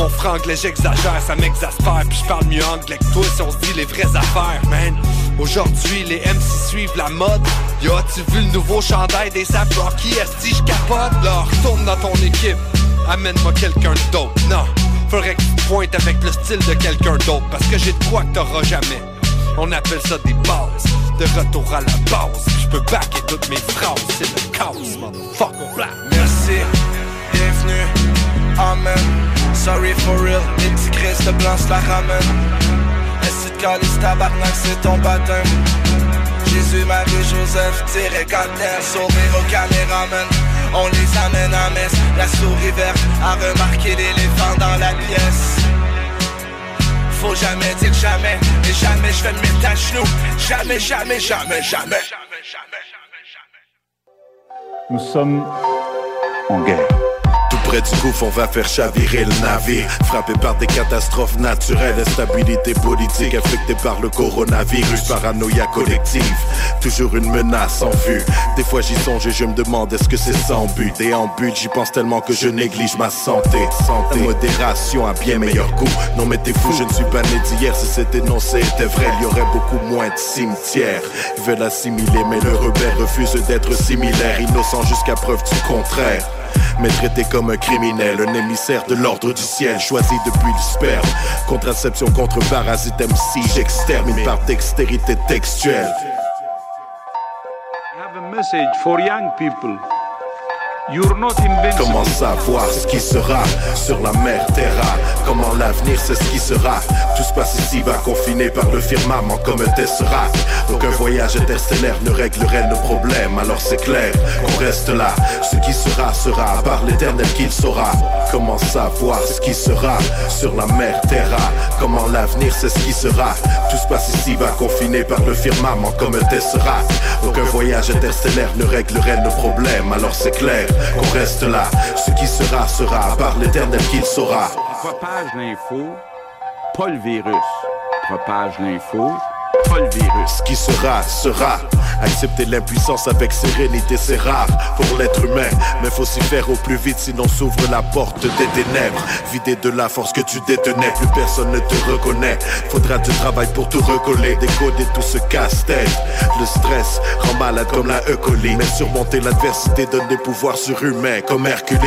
Mon franglais, j'exagère, ça m'exaspère, puis je parle mieux anglais que toi si on se dit les vraies affaires, man. Aujourd'hui, les MC suivent la mode. Yo, as-tu vu le nouveau chandail des Sap Rocky? Est-ce que je capote? Là, retourne dans ton équipe. Amène-moi quelqu'un d'autre. Non, faudrait que tu pointes avec le style de quelqu'un d'autre. Parce que j'ai de quoi que t'auras jamais. On appelle ça des bases. De retour à la base. Je peux backer toutes mes phrases. C'est le chaos, motherfucker. Merci, bienvenue, amen. Sorry for real, les petits de blanc la ramènent. Est-ce que calice tabarnak, c'est ton baptême? Jésus, Marie, Joseph, tirez goddamn, sourire au caméraman. On les amène à messe, la souris verte a remarqué l'éléphant dans la pièce. Faut jamais dire jamais, et jamais je vais me mettre à genoux. Jamais, jamais, jamais, jamais. Nous sommes en guerre. Près du gouffre, on va faire chavirer le navire. Frappé par des catastrophes naturelles, instabilité politique affectée par le coronavirus, paranoïa collective. Toujours une menace en vue. Des fois j'y songe et je me demande est-ce que c'est sans but? Et en but, j'y pense tellement que je néglige ma santé. Santé, modération a bien meilleur goût. Non mais t'es fou, je ne suis pas né d'hier. Si cet énoncé était vrai, il y aurait beaucoup moins de cimetières. Ils veulent assimiler, mais le rebelle refuse d'être similaire. Innocent jusqu'à preuve du contraire mais traité comme un criminel, un émissaire de l'ordre du ciel, choisi depuis le sperme. Contraception contre parasite MC, j'extermine par dextérité textuelle. I have a message for young people. Comment savoir ce qui sera sur la mer Terra? Comment l'avenir c'est ce qui sera? Tout se passe ici bas confiné par le firmament comme un tesseract. Aucun voyage interstellaire ne réglerait nos problèmes. Alors c'est clair qu'on reste là. Ce qui sera sera par l'éternel qu'il saura. Comment savoir ce qui sera sur la mer Terra? Comment l'avenir c'est ce qui sera? Tout se passe ici bas confiné par le firmament comme un tesseract. Aucun voyage interstellaire ne réglerait nos problèmes. Alors c'est clair qu'on reste là Ce qui sera sera par l'éternel qu'il saura Propage l'info, pas le virus. Propage l'info, pas le virus. Ce qui sera, sera. Accepter l'impuissance avec sérénité, c'est rare pour l'être humain. Mais faut s'y faire au plus vite, sinon s'ouvre la porte des ténèbres. Vidé de la force que tu détenais, plus personne ne te reconnaît. Faudra du travail pour tout recoller, décoder tout ce casse-tête. Le stress rend malade comme la E. Mais surmonter l'adversité donne des pouvoirs surhumains comme Hercules.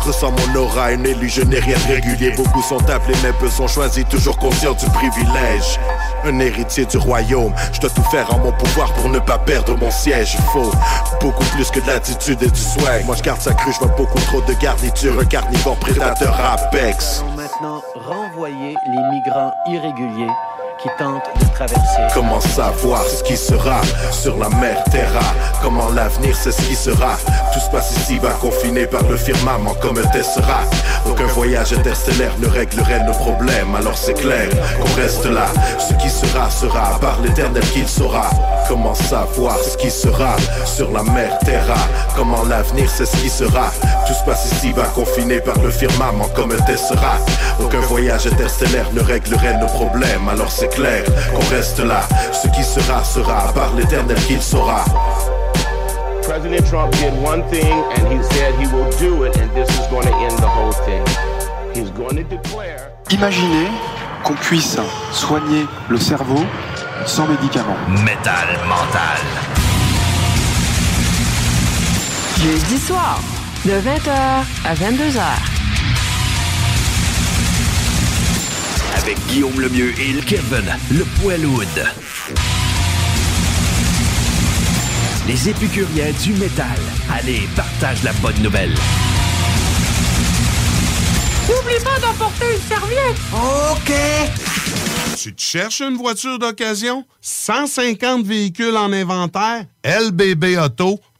Ressens mon aura, une élu, je n'ai rien de régulier. Beaucoup sont appelés, mais peu sont choisis, toujours conscients du privilège. Un héritier du royaume, je dois tout faire en mon pouvoir pour ne pas perdre mon siège. Faut beaucoup plus que de l'attitude et du swag. Moi je garde sa cru, je vois beaucoup trop de garniture. Un carnivore prédateur apex. Maintenant, renvoyer les migrants irréguliers Comment savoir ce qui sera sur la mer Terra? Comment l'avenir c'est ce qui sera? Tout se passe ici bas confiné par le firmament comme un tesseract. Aucun voyage interstellaire ne réglerait nos problèmes. Alors c'est clair qu'on reste là. Ce qui sera sera par l'éternel qu'il saura. Comment savoir ce qui sera sur la mer Terra? Comment l'avenir c'est ce qui sera? Tout se passe ici bas confiné par le firmament comme un tesseract. Aucun voyage interstellaire ne réglerait nos problèmes. Alors c'est clair qu'on reste là. Ce qui sera sera par l'éternel qu'il saura. President Trump did one thing and he said he will do it and this is going to end the whole thing. He's going to declare Imaginez qu'on puisse soigner le cerveau sans médicaments. Métal mental. Jeudi soir, de 20h à 22h. Avec Guillaume Lemieux et Kevin, le Poilwood. Les épicuriens du métal. Allez, partage la bonne nouvelle. N'oublie pas d'emporter une serviette. OK. Tu te cherches une voiture d'occasion? 150 véhicules en inventaire? LBBauto.com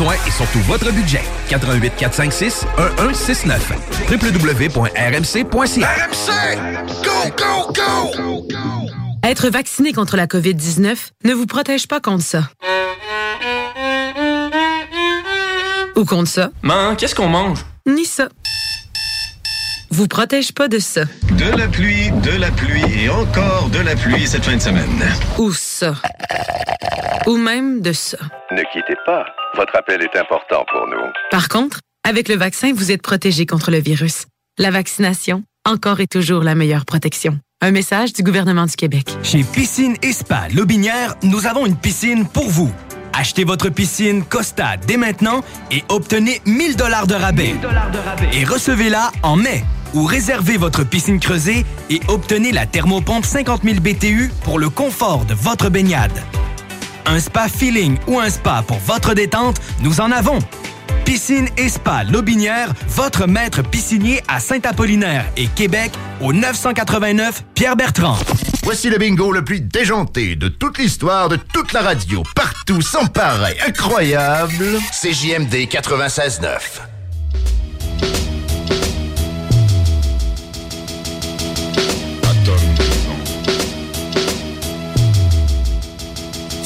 et surtout votre budget, 88 456 1169 www.rmc.ca RMC! Go, go, go! Être vacciné contre la COVID-19 ne vous protège pas contre ça. Ou contre ça. Man, qu'est-ce qu'on mange? Ni ça. Vous protège pas de ça. De la pluie, de la pluie et encore de la pluie cette fin de semaine. Ou ça. Ou même de ça. Ne quittez pas. Votre appel est important pour nous. Par contre, avec le vaccin, vous êtes protégé contre le virus. La vaccination, encore et toujours la meilleure protection. Un message du gouvernement du Québec. Chez Piscine et Spa Lobinière, nous avons une piscine pour vous. Achetez votre piscine Costa dès maintenant et obtenez 1000 dollars de rabais. Et recevez-la en mai. Ou réservez votre piscine creusée et obtenez la thermopompe 50 000 BTU pour le confort de votre baignade. Un spa feeling ou un spa pour votre détente, nous en avons. Piscine et Spa Lobinière, votre maître piscinier à Saint-Apollinaire et Québec au 989 Pierre-Bertrand. Voici le bingo le plus déjanté de toute l'histoire de toute la radio. Partout, sans pareil, incroyable. CJMD 96.9.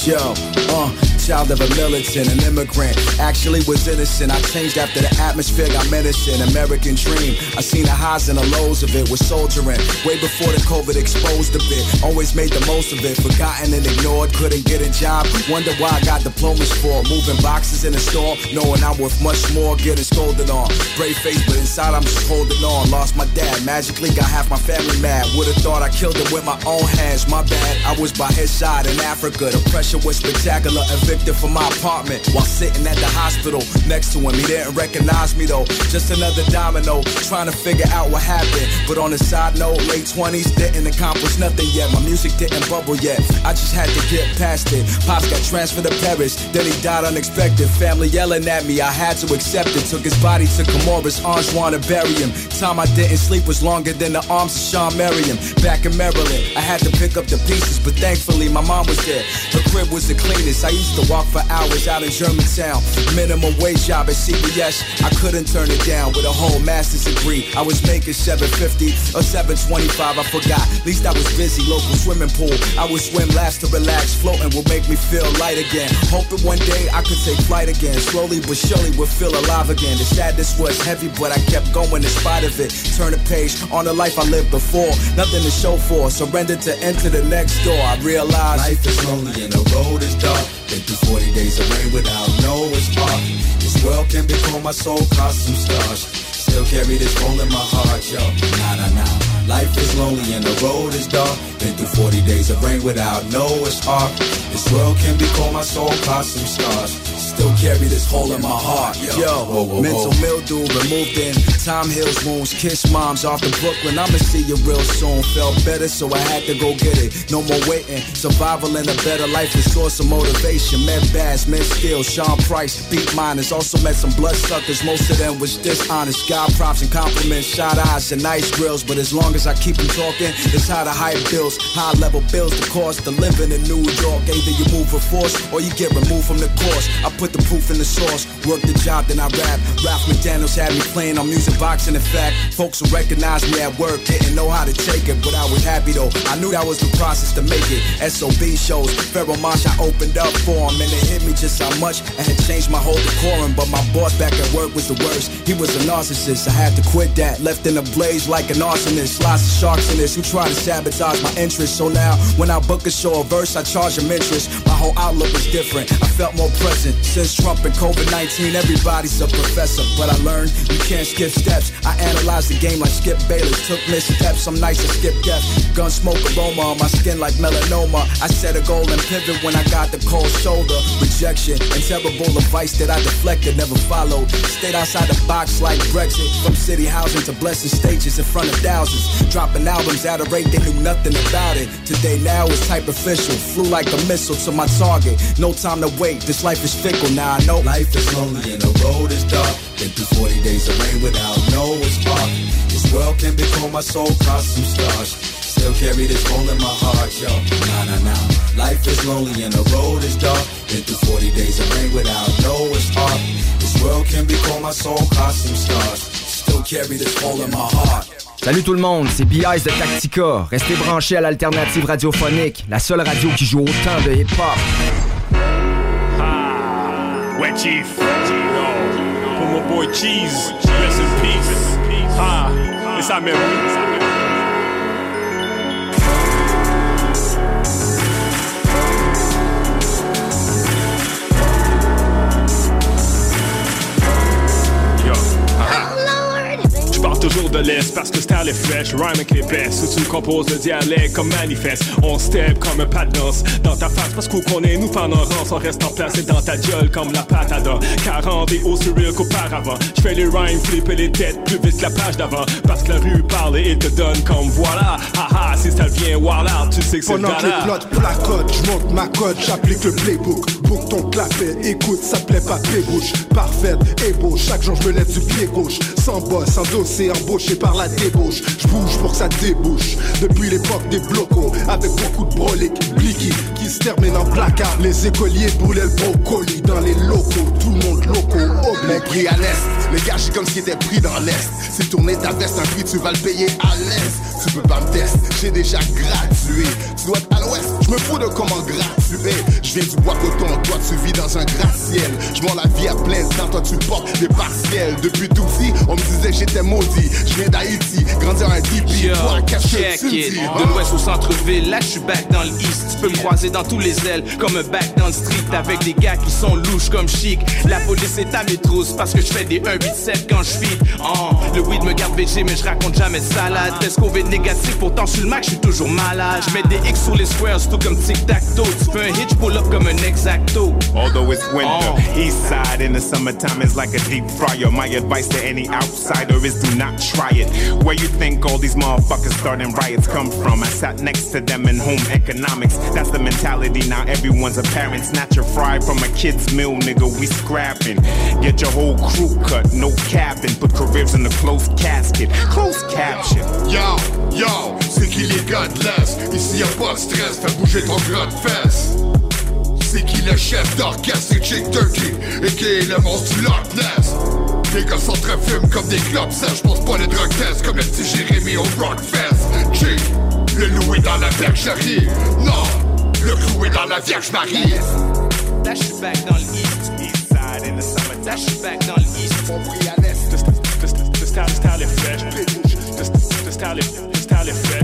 Yo, uh, child of a militant, an immigrant. Actually was innocent. I changed after the atmosphere got medicine. American dream. I seen the highs and the lows of it. Was soldiering way before the COVID exposed a bit. Always made the most of it. Forgotten and ignored. Couldn't get a job. Wonder why I got diplomas for. Moving boxes in the store, knowing I'm worth much more. Getting scolded on. Brave face, but inside I'm just holding on. Lost my dad. Magically got half my family mad. Would've thought I killed him with my own hands. My bad. I was by his side in Africa. The pressure was spectacular. Evicted from my apartment while sitting at the hospital next to him. He didn't recognize me though. Just another domino. Trying to figure out what happened. But on a side note, late 20s didn't accomplish nothing yet. My music didn't bubble yet. I just had to get past it. Pops got transferred to Paris. Then he died unexpected. Family yelling at me. I had to accept it. Took his body to Comoros. Arms wanna bury him. Time I didn't sleep was longer than the arms of Sean Merriam. Back in Maryland, I had to pick up the pieces, but thankfully my mom was there. Her crib was the cleanest. I used to walk for hours out in Germantown. Minimum wage job at CBS. I couldn't turn it down with a whole master's degree. I was making 750 or 725. I forgot. At least I was busy. Local swimming pool. I would swim last to relax. Floating will make me feel light again. Hoping one day I could take flight again. Slowly but surely would feel alive again. The sadness was heavy, but I kept going in spite of it. Turn a page on the life I lived before. Nothing to show for. Surrender to enter the next door. I realized life is lonely and the road is dark. Been through 40 days of rain without Noah's Ark. This world can become my soul costume stars. Still carry this hole in my heart, yo. Nah, nah, nah. Life is lonely and the road is dark. Been through 40 days of rain without Noah's Ark. This world can become my soul costume stars. Still carry this hole in my heart. Yo, Whoa, whoa, mental whoa. mildew removed in. Time heals wounds. Kiss moms off to Brooklyn. I'ma see you real soon. Felt better, so I had to go get it. No more waiting. Survival and a better life is source of motivation. Met Bass, met Skill, Sean Price, beat miners. Also met some bloodsuckers. Most of them was dishonest. God props and compliments, shot eyes and nice grills. But as long as I keep them talking, it's how to hype bills. High level bills, the cost of living in New York. Either you move with force or you get removed from the course. I put the proof in the source. Work the job, then I rap. Ralph McDaniels had me playing on music boxing. In fact, folks who recognize me at work didn't know how to take it, but I was happy though. I knew that was the process to make it. SOB shows, Pharaoh Marsh, I opened up for him, and it hit me just how much I had changed my whole decorum. But my boss back at work was the worst. He was a narcissist. I had to quit that. Left in a blaze like an arsonist. Lots of sharks in this who try to sabotage my interest. So now, when I book a show or verse, I charge them interest. My whole outlook was different. I felt more present. Since Trump and COVID 19, everybody's a professor. But I learned you can't skip steps. I analyzed the game like Skip Bayless. Took missteps, I'm nice to skip death. Gun smoke aroma on my skin like melanoma. I set a goal and pivot when I got the cold shoulder. Rejection and terrible advice that I deflected, never followed. Stayed outside the box like Brexit. From city housing to blessing stages in front of thousands. Dropping albums at a rate they knew nothing about it. Today now is type official. Flew like a missile to my target. No time to wait, this life is fickle. Now I know life is lonely and the road is dark. Been through 40 days of rain without no spark. This world can become my soul, cause some stars. Still carry this hole in my heart, yo. Nah, nah, nah. Life is lonely and the road is dark. Been through 40 days of rain without no spark. This world can become my soul, cause some stars. Still carry this hole in my heart. Salut tout le monde, c'est B.I.S. de Tactica. Restez branchés à l'alternative radiophonique, la seule radio qui joue autant de hip-hop. Wet Chief. Pour my boy Cheese. Rest in peace. Ah, et sa memory. Pars toujours de l'Est parce que style est fresh, rhyme avec les best. Où tu composes le dialecte comme manifeste. On step comme un pas de danse dans ta face parce qu'on connaît nous pendant rance. On reste en place et dans ta gueule comme la patada. 40 et aussi real qu'auparavant. Je fais les rhymes, flipper les têtes plus vite que la page d'avant. Parce que la rue parle et il te donne comme voilà. Haha, si ça vient wild out, tu sais que c'est Pendant que les plots placotent, je monte ma cote, j'applique le playbook. Book ton clapet, écoute, ça plaît pas tes bouches. Parfaite beau, chaque jour je me lève du pied gauche. Sans boss, sans dossier, embauché par la débauche. Je bouge pour que ça débouche. Depuis l'époque des blocos, avec beaucoup de broliques, blicky, qui se terminent en placard. Les écoliers brûlaient le brocoli dans les locaux. Tout le monde loco, Mais pris à l'est, les gars, comme s'ils étaient pris dans l'est. C'est tourner ta veste, un prix, tu vas le payer à l'est. Tu peux pas me tester, j'ai déjà gradué. Tu dois être à l'ouest, je me fous de comment gratuer. Je viens du bois coton, toi tu vis dans un gratte-ciel. Je la vie à plein temps, toi tu portes des partiels. Depuis tout petit, on me disait j'étais Je viens d'Haïti, grandir un DP. Yo, Toi, check it. dis? De l'ouest au centre-ville, là je suis back dans l'east. Tu peux me croiser dans tous les ailes, comme un back dans le street, avec des gars qui sont louches comme chic. La police est à mes trousses parce que je fais des 1-8-7 quand je feed. Oh, le weed me garde VG, mais je raconte jamais de salade. Test COVID négatif, pourtant sur le Mac, je suis toujours malade. Je mets des X sur les squares, tout comme tic-tac-toe. Tu fais un hitch pull-up comme un exacto. Although it's winter, east side in the summertime is like a deep fryer. My advice to any outsider is do not try it. Where you think all these motherfuckers starting riots come from? I sat next to them in home economics. That's the mentality now. Everyone's a parent. Snatch a fry from a kid's meal, nigga. We scrapping. Get your whole crew cut, no capping. Put careers in a closed casket. Closed caption. Yo, yo, c'est qui les gars de l'Est Ici y'a pas de stress, fais bouger ton gras de fesses C'est qui le chef d'orchestre, c'est Chick Turkey Et qui est le monstre du Loch Ness Les gars sont très fumes comme des clubs sèches Pense pas les drug tests comme le petit Jérémy au Rockfest Chick, le loup est dans la Vierge Non, le clou est dans la Vierge Marie je suis back dans l'east. East side in the summer. Je suis back dans l'east. On prie à l'est. The, the style est, the style est fresh. On prie à l'est.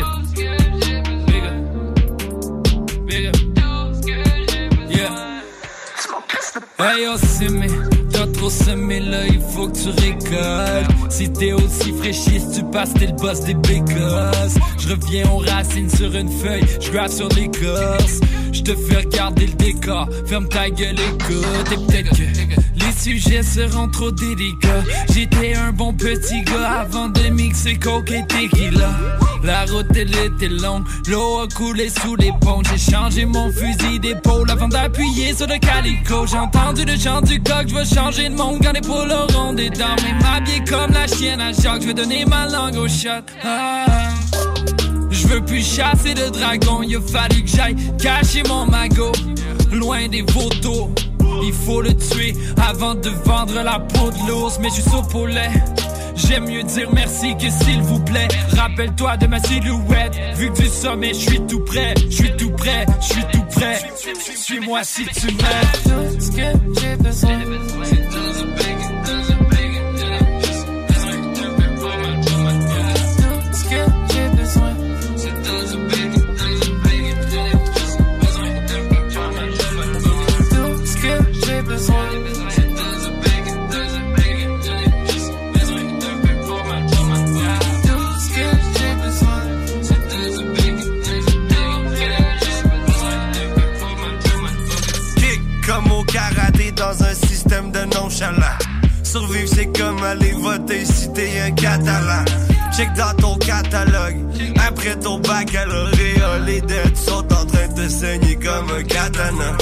Hey yo, c'est mes, t'as trop semé là, il faut que tu récoltes. Si t'es aussi fraîchiste, tu passes, t'es le boss des bécosses. Je reviens aux racines sur une feuille, je grave sur l'écorce. Je te fais regarder le décor, ferme ta gueule, écoute. Et peut-être que les sujets seront trop délicats. J'étais un bon petit gars avant de mixer coke et tequila. La route elle était longue, l'eau a coulé sous les ponts. J'ai changé mon fusil d'épaule avant d'appuyer sur le calico. J'ai entendu le chant du coq, je veux changer de monde quand les poules auront des dents. Mais m'habiller comme la chienne à Jacques, je veux donner ma langue au chat. Ah. Je veux plus chasser de dragon, il a fallu que j'aille cacher mon magot loin des photos. Il faut le tuer avant de vendre la peau de l'ours, mais je suis au poulet. J'aime mieux dire merci que s'il vous plaît. Rappelle-toi de ma silhouette. Vu que du sommet, je suis tout prêt. Je suis tout prêt, je suis tout prêt. Suis-moi si tu m'aimes. Ce que j'ai besoin, Survivre, c'est comme aller voter si t'es un catalan. Check dans ton catalogue. Après ton baccalauréat, les dettes sont en train de saigner comme un katana.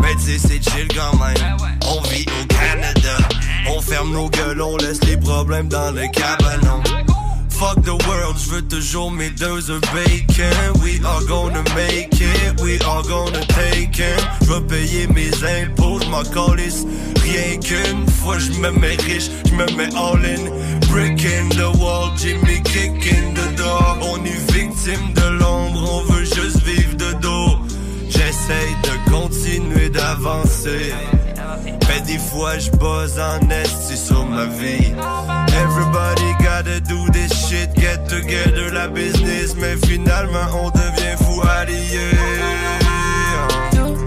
Mais tu sais, c'est chill quand même. On vit au Canada. On ferme nos gueules, on laisse les problèmes dans le cabanon. Fuck the world, je veux toujours mes deux œufs bacon. We are gonna make it, we are gonna take it. Je veux payer mes impôts, je m'en. Rien qu'une fois je me mets riche, je me mets all in. Brick in the wall, Jimmy kick in the door. On est victime de l'ombre, on veut juste vivre de dos. J'essaye de continuer d'avancer. Mais des fois je bosse en esti sur ma vie. Everybody gotta do this shit, get together la business. Mais finalement on devient fou alliés. Tout